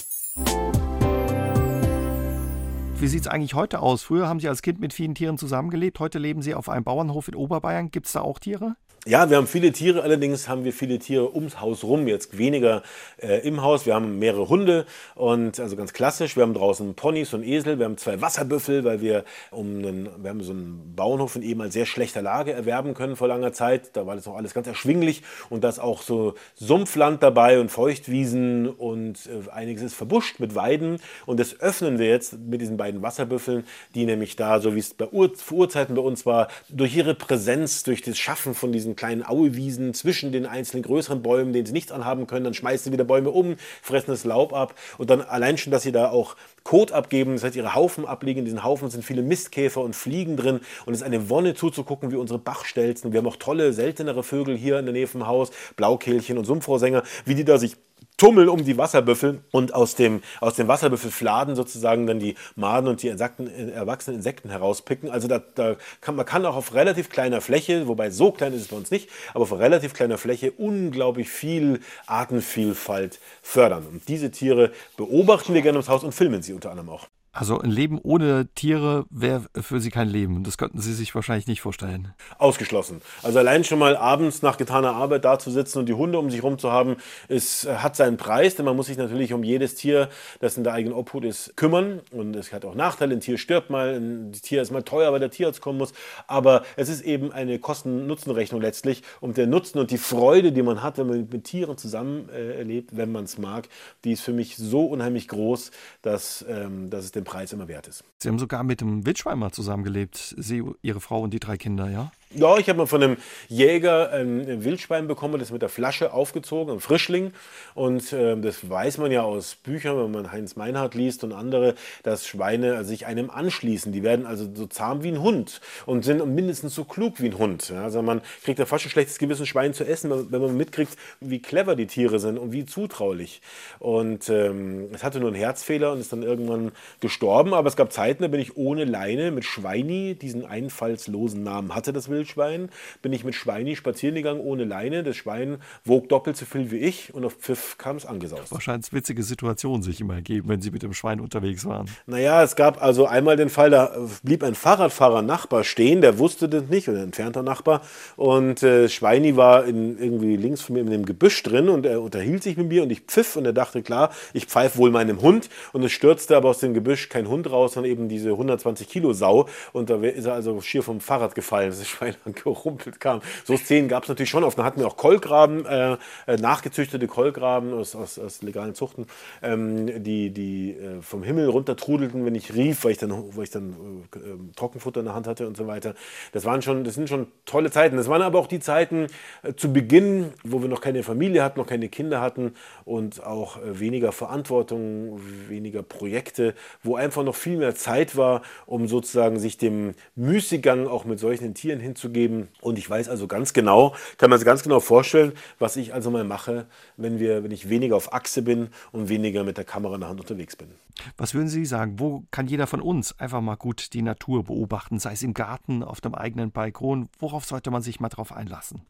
B: Wie sieht es eigentlich heute aus? Früher haben Sie als Kind mit vielen Tieren zusammengelebt. Heute leben Sie auf einem Bauernhof in Oberbayern. Gibt es da auch Tiere?
C: Ja, wir haben viele Tiere, allerdings haben wir viele Tiere ums Haus rum, jetzt weniger äh, im Haus. Wir haben mehrere Hunde und also ganz klassisch. Wir haben draußen Ponys und Esel, wir haben zwei Wasserbüffel, weil wir um einen, wir haben so einen Bauernhof in eben sehr schlechter Lage erwerben können vor langer Zeit. Da war das auch alles ganz erschwinglich und da ist auch so Sumpfland dabei und Feuchtwiesen und äh, einiges ist verbuscht mit Weiden und das öffnen wir jetzt mit diesen beiden Wasserbüffeln, die nämlich da, so wie es bei Ur Urzeiten bei uns war, durch ihre Präsenz, durch das Schaffen von diesen diesen kleinen Auewiesen zwischen den einzelnen größeren Bäumen, denen sie nichts anhaben können. Dann schmeißen sie wieder Bäume um, fressen das Laub ab. Und dann allein schon, dass sie da auch Kot abgeben, das heißt, ihre Haufen abliegen. In diesen Haufen sind viele Mistkäfer und Fliegen drin. Und es ist eine Wonne zuzugucken, wie unsere Bachstelzen. Wir haben auch tolle, seltenere Vögel hier in der Nähe vom Haus, Blaukehlchen und Sumpfrohrsänger, wie die da sich tummeln um die Wasserbüffel und aus dem, aus dem Wasserbüffelfladen sozusagen dann die Maden und die Insekten, äh, erwachsenen Insekten herauspicken. Also da, da kann, man kann auch auf relativ kleiner Fläche, wobei so klein ist es bei uns nicht, aber auf relativ kleiner Fläche unglaublich viel Artenvielfalt fördern. Und diese Tiere beobachten wir gerne ins Haus und filmen sie unter anderem auch.
B: Also ein Leben ohne Tiere wäre für Sie kein Leben. Das könnten Sie sich wahrscheinlich nicht vorstellen.
C: Ausgeschlossen. Also allein schon mal abends nach getaner Arbeit da zu sitzen und die Hunde um sich herum zu haben, ist, hat seinen Preis, denn man muss sich natürlich um jedes Tier, das in der eigenen Obhut ist, kümmern. Und es hat auch Nachteile. Ein Tier stirbt mal, ein Tier ist mal teuer, weil der Tierarzt kommen muss. Aber es ist eben eine Kosten-Nutzen-Rechnung letztlich. Und der Nutzen und die Freude, die man hat, wenn man mit Tieren zusammen äh, wenn man es mag, die ist für mich so unheimlich groß, dass, ähm, dass es den Preis immer wert ist.
B: Sie haben sogar mit dem Wildschwein mal zusammengelebt, Sie, Ihre Frau und die drei Kinder, ja?
C: Ja, ich habe mal von einem Jäger ein Wildschwein bekommen, das mit der Flasche aufgezogen, ein Frischling. Und äh, das weiß man ja aus Büchern, wenn man Heinz Meinhardt liest und andere, dass Schweine sich einem anschließen. Die werden also so zahm wie ein Hund und sind mindestens so klug wie ein Hund. Ja, also man kriegt ja fast ein schlechtes Gewissen, Schwein zu essen, wenn man mitkriegt, wie clever die Tiere sind und wie zutraulich. Und ähm, es hatte nur einen Herzfehler und ist dann irgendwann gestorben. Aber es gab Zeiten, da bin ich ohne Leine mit Schweini, diesen einfallslosen Namen hatte das Wildschwein, Wildschwein bin ich mit Schweini spazieren gegangen ohne Leine. Das Schwein wog doppelt so viel wie ich und auf Pfiff kam es angesaust.
B: Wahrscheinlich witzige Situationen sich immer ergeben, wenn Sie mit dem Schwein unterwegs waren.
C: Naja, es gab also einmal den Fall, da blieb ein Fahrradfahrer Nachbar stehen, der wusste das nicht, oder ein entfernter Nachbar. Und äh, Schweini war in, irgendwie links von mir in dem Gebüsch drin und er unterhielt sich mit mir und ich pfiff und er dachte, klar, ich pfeife wohl meinem Hund. Und es stürzte aber aus dem Gebüsch kein Hund raus, sondern eben diese 120 Kilo Sau. Und da ist er also schier vom Fahrrad gefallen. Das Schwein Schwein gerumpelt kam. So Szenen gab es natürlich schon oft. Dann hatten wir auch Kolkraben, äh, äh, nachgezüchtete Kolkraben aus, aus, aus legalen Zuchten, ähm, die, die äh, vom Himmel runtertrudelten, wenn ich rief, weil ich dann, weil ich dann äh, ähm, Trockenfutter in der Hand hatte und so weiter. Das, waren schon, das sind schon tolle Zeiten. Das waren aber auch die Zeiten äh, zu Beginn, wo wir noch keine Familie hatten, noch keine Kinder hatten und auch äh, weniger Verantwortung, weniger Projekte, wo einfach noch viel mehr Zeit war, um sozusagen sich dem Müßiggang auch mit solchen Tieren hinzubekommen mitzugeben. Und ich weiß also ganz genau, kann man sich ganz genau vorstellen, was ich also mal mache, wenn, wir, wenn ich weniger auf Achse bin und weniger mit der Kamera in der Hand unterwegs bin.
B: Was würden Sie sagen, wo kann jeder von uns einfach mal gut die Natur beobachten, sei es im Garten, auf dem eigenen Balkon? Worauf sollte man sich mal drauf einlassen?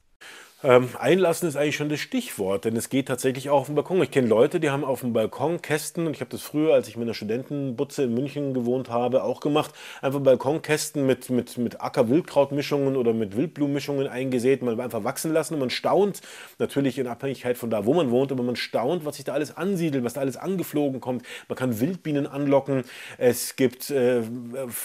C: Ähm, einlassen ist eigentlich schon das Stichwort, denn es geht tatsächlich auch auf dem Balkon. Ich kenne Leute, die haben auf dem Balkon Kästen, und ich habe das früher, als ich mit einer Studentenbutze in München gewohnt habe, auch gemacht, einfach Balkonkästen mit, mit, mit Acker-Wildkrautmischungen oder mit Wildblumenmischungen eingesät, mal einfach wachsen lassen und man staunt, natürlich in Abhängigkeit von da, wo man wohnt, aber man staunt, was sich da alles ansiedelt, was da alles angeflogen kommt. Man kann Wildbienen anlocken, es gibt äh,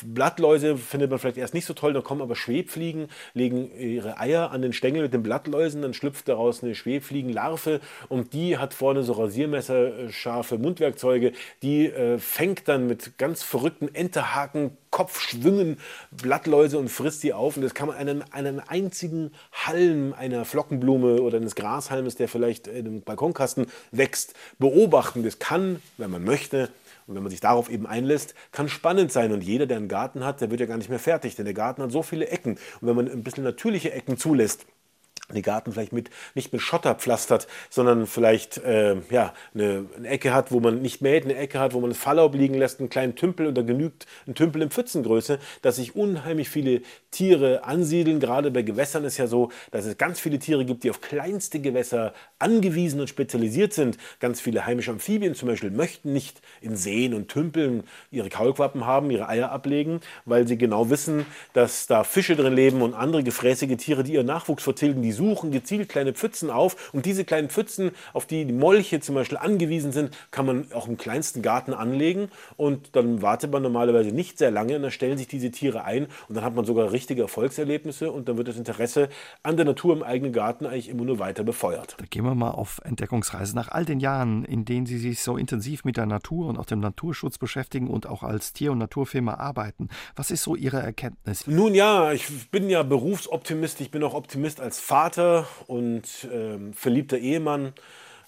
C: Blattläuse, findet man vielleicht erst nicht so toll, da kommen aber Schwebfliegen, legen ihre Eier an den Stängel mit den Blattläusen Mäusen, dann schlüpft daraus eine Schwebfliegenlarve und die hat vorne so rasiermesserscharfe Mundwerkzeuge. Die äh, fängt dann mit ganz verrückten Enterhaken, Kopfschwüngen Blattläuse und frisst die auf. Und das kann man einen, einen einzigen Halm einer Flockenblume oder eines Grashalmes, der vielleicht in einem Balkonkasten wächst, beobachten. Das kann, wenn man möchte, und wenn man sich darauf eben einlässt, kann spannend sein. Und jeder, der einen Garten hat, der wird ja gar nicht mehr fertig, denn der Garten hat so viele Ecken. Und wenn man ein bisschen natürliche Ecken zulässt, den Garten vielleicht mit, nicht mit Schotter pflastert, sondern vielleicht äh, ja, eine, eine, Ecke hat, wo man nicht mäht, eine Ecke hat, wo man das Fallaub liegen lässt, einen kleinen Tümpel und da genügt ein Tümpel in Pfützengröße, dass sich unheimlich viele Tiere ansiedeln. Gerade bei Gewässern ist ja so, dass es ganz viele Tiere gibt, die auf kleinste Gewässer angewiesen und spezialisiert sind. Ganz viele heimische Amphibien zum Beispiel möchten nicht in Seen und Tümpeln ihre Kaulquappen haben, ihre Eier ablegen, weil sie genau wissen, dass da Fische drin leben und andere gefräßige Tiere, die ihren Nachwuchs vertilgen, die suchen gezielt kleine Pfützen auf und diese kleinen Pfützen, auf die die Molche zum Beispiel angewiesen sind, kann man auch im kleinsten Garten anlegen und dann wartet man normalerweise nicht sehr lange und dann stellen sich diese Tiere ein und dann hat man sogar richtige Erfolgserlebnisse und dann wird das Interesse an der Natur im eigenen Garten eigentlich immer nur weiter befeuert.
B: Da gehen wir mal auf Entdeckungsreise nach all den Jahren, in denen Sie sich so intensiv mit der Natur und auch dem Naturschutz beschäftigen und auch als Tier- und Naturfilmer arbeiten. Was ist so Ihre Erkenntnis?
C: Nun ja, ich bin ja Berufsoptimist, ich bin auch Optimist als Vater Vater und ähm, verliebter Ehemann.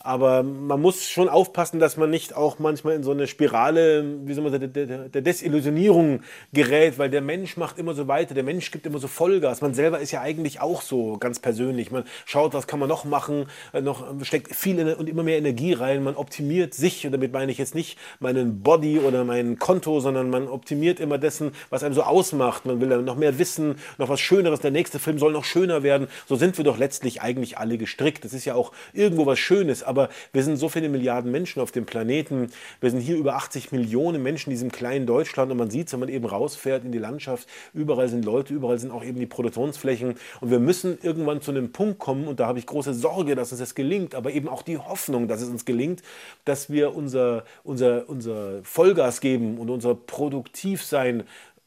C: Aber man muss schon aufpassen, dass man nicht auch manchmal in so eine Spirale, wie soll man sagen, der, der, Desillusionierung gerät, weil der Mensch macht immer so weiter, der Mensch gibt immer so Vollgas. Man selber ist ja eigentlich auch so ganz persönlich. Man schaut, was kann man noch machen, äh, noch steckt viel und immer mehr Energie rein. Man optimiert sich und damit meine ich jetzt nicht meinen Body oder mein Konto, sondern man optimiert immer dessen, was einem so ausmacht. Man will noch mehr wissen, noch was Schöneres. Der nächste Film soll noch schöner werden. So sind wir doch letztlich eigentlich alle gestrickt. Das ist ja auch irgendwo was Schönes aber wir sind so viele Milliarden Menschen auf dem Planeten. Wir sind hier über 80 Millionen Menschen in diesem kleinen Deutschland und man sieht es, wenn man eben rausfährt in die Landschaft, überall sind Leute, überall sind auch eben die Produktionsflächen und wir müssen irgendwann zu einem Punkt kommen und da habe ich große Sorge, dass uns das gelingt, aber eben auch die Hoffnung, dass es uns gelingt, dass wir unser, unser, unser Vollgas geben und unser Produktivsein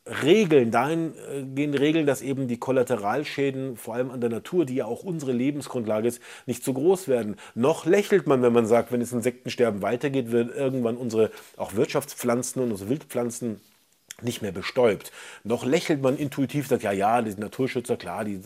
C: Regeln, dahin äh, gehen Regeln, dass eben die Kollateralschäden, vor allem an der Natur, die ja auch unsere Lebensgrundlage ist, nicht so groß werden. Noch lächelt man, wenn man sagt, wenn es Insektensterben weitergeht, wird irgendwann unsere auch Wirtschaftspflanzen und unsere Wildpflanzen nicht mehr bestäubt. Noch lächelt man intuitiv, sagt, ja, ja, die Naturschützer, klar, die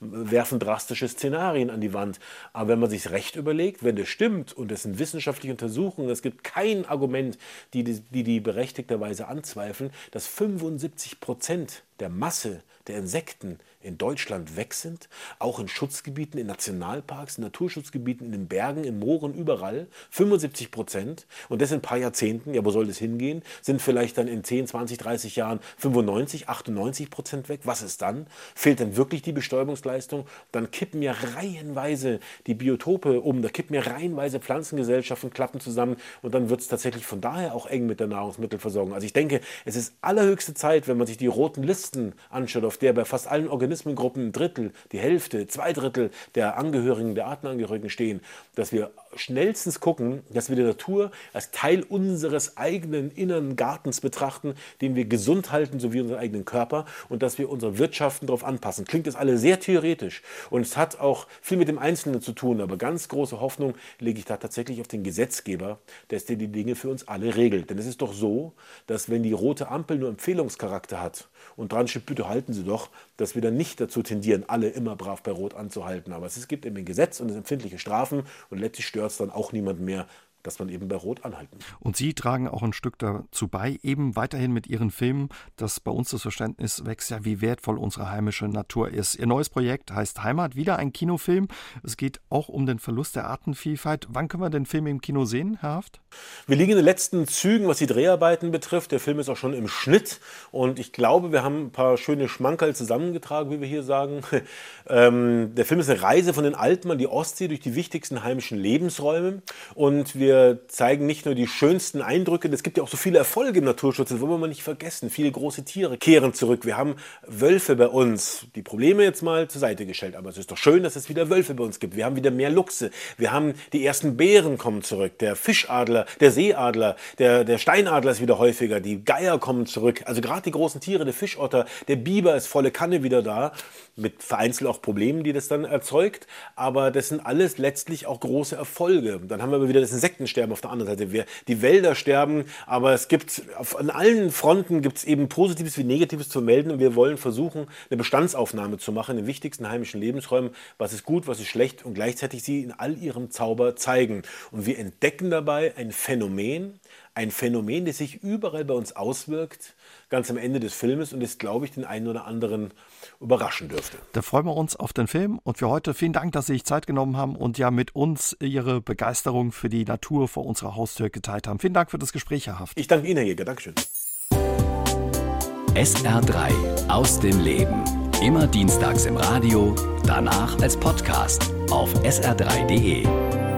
C: werfen drastische Szenarien an die Wand. Aber wenn man sich recht überlegt, wenn das stimmt und es sind wissenschaftliche Untersuchungen, es gibt kein Argument, die die, die, berechtigterweise anzweifeln, dass 75 Prozent der Masse der Insekten in Deutschland weg sind, auch in Schutzgebieten, in Nationalparks, in Naturschutzgebieten, in den Bergen, in Mooren, überall, 75 Prozent. Und das in ein paar Jahrzehnten, ja, wo soll das hingehen? Sind vielleicht dann in 10, 20, 30 Jahren 95, 98 Prozent weg? Was ist dann? Fehlt dann wirklich die Bestäubungsleistung? Dann kippen ja reihenweise die Biotope um, da kippen ja reihenweise Pflanzengesellschaften, klappen zusammen und dann wird es tatsächlich von daher auch eng mit der Nahrungsmittelversorgung. Also ich denke, es ist allerhöchste Zeit, wenn man sich die roten Listen anschaut, auf der bei fast allen Organismen Organismengruppen ein Drittel, die Hälfte, zwei Drittel der Angehörigen, der Artenangehörigen stehen, dass wir schnellstens gucken, dass wir die Natur als Teil unseres eigenen inneren Gartens betrachten, den wir gesund halten, so wie unseren eigenen Körper und dass wir unsere Wirtschaften darauf anpassen. Klingt das alles sehr theoretisch und es hat auch viel mit dem Einzelnen zu tun, aber ganz große Hoffnung lege ich da tatsächlich auf den Gesetzgeber, der die Dinge für uns alle regelt. Denn es ist doch so, dass wenn die rote Ampel nur Empfehlungscharakter hat und dran steht, bitte halten Sie doch, dass wir dann nicht dazu tendieren, alle immer brav bei Rot anzuhalten. Aber es gibt eben ein Gesetz und es empfindliche Strafen und letztlich stört es dann auch niemand mehr, dass man eben bei Rot anhalten.
B: Und Sie tragen auch ein Stück dazu bei, eben weiterhin mit Ihren Filmen, dass bei uns das Verständnis wächst, ja, wie wertvoll unsere heimische Natur ist. Ihr neues Projekt heißt Heimat, wieder ein Kinofilm. Es geht auch um den Verlust der Artenvielfalt. Wann können wir den Film im Kino sehen, Herr Haft?
C: Wir liegen in den letzten Zügen, was die Dreharbeiten betrifft. Der Film ist auch schon im Schnitt und ich glaube, wir haben ein paar schöne Schmankerl zusammengetragen, wie wir hier sagen. Ähm, der Film ist eine Reise von den Alpen an die Ostsee durch die wichtigsten heimischen Lebensräume und wir wir zeigen nicht nur die schönsten Eindrücke, es gibt ja auch so viele Erfolge im Naturschutz, das wollen wir mal nicht vergessen. Viele große Tiere kehren zurück. Wir haben Wölfe bei uns. Die Probleme jetzt mal zur Seite gestellt, aber es ist doch schön, dass es wieder Wölfe bei uns gibt. Wir haben wieder mehr Luchse. Wir haben die ersten Bären kommen zurück. Der Fischadler, der Seeadler, der, der Steinadler ist wieder häufiger. Die Geier kommen zurück. Also gerade die großen Tiere, der Fischotter, der Biber ist volle Kanne wieder da. Mit vereinzelt auch Problemen, die das dann erzeugt. Aber das sind alles letztlich auch große Erfolge. Dann haben wir wieder das Insekten sterben auf der anderen Seite. Die Wälder sterben, aber es gibt auf, an allen Fronten gibt es eben Positives wie Negatives zu melden und wir wollen versuchen, eine Bestandsaufnahme zu machen in den wichtigsten heimischen Lebensräumen. Was ist gut, was ist schlecht und gleichzeitig sie in all ihrem Zauber zeigen. Und wir entdecken dabei ein Phänomen, ein Phänomen, das sich überall bei uns auswirkt, ganz am Ende des Filmes und das, glaube ich, den einen oder anderen überraschen dürfte.
B: Da freuen wir uns auf den Film und für heute vielen Dank, dass Sie sich Zeit genommen haben und ja mit uns Ihre Begeisterung für die Natur vor unserer Haustür geteilt haben. Vielen Dank für das Gespräch, Herr Haft.
C: Ich danke Ihnen, Herr Jäger. Dankeschön.
A: SR3 aus dem Leben. Immer dienstags im Radio, danach als Podcast auf sr3.de.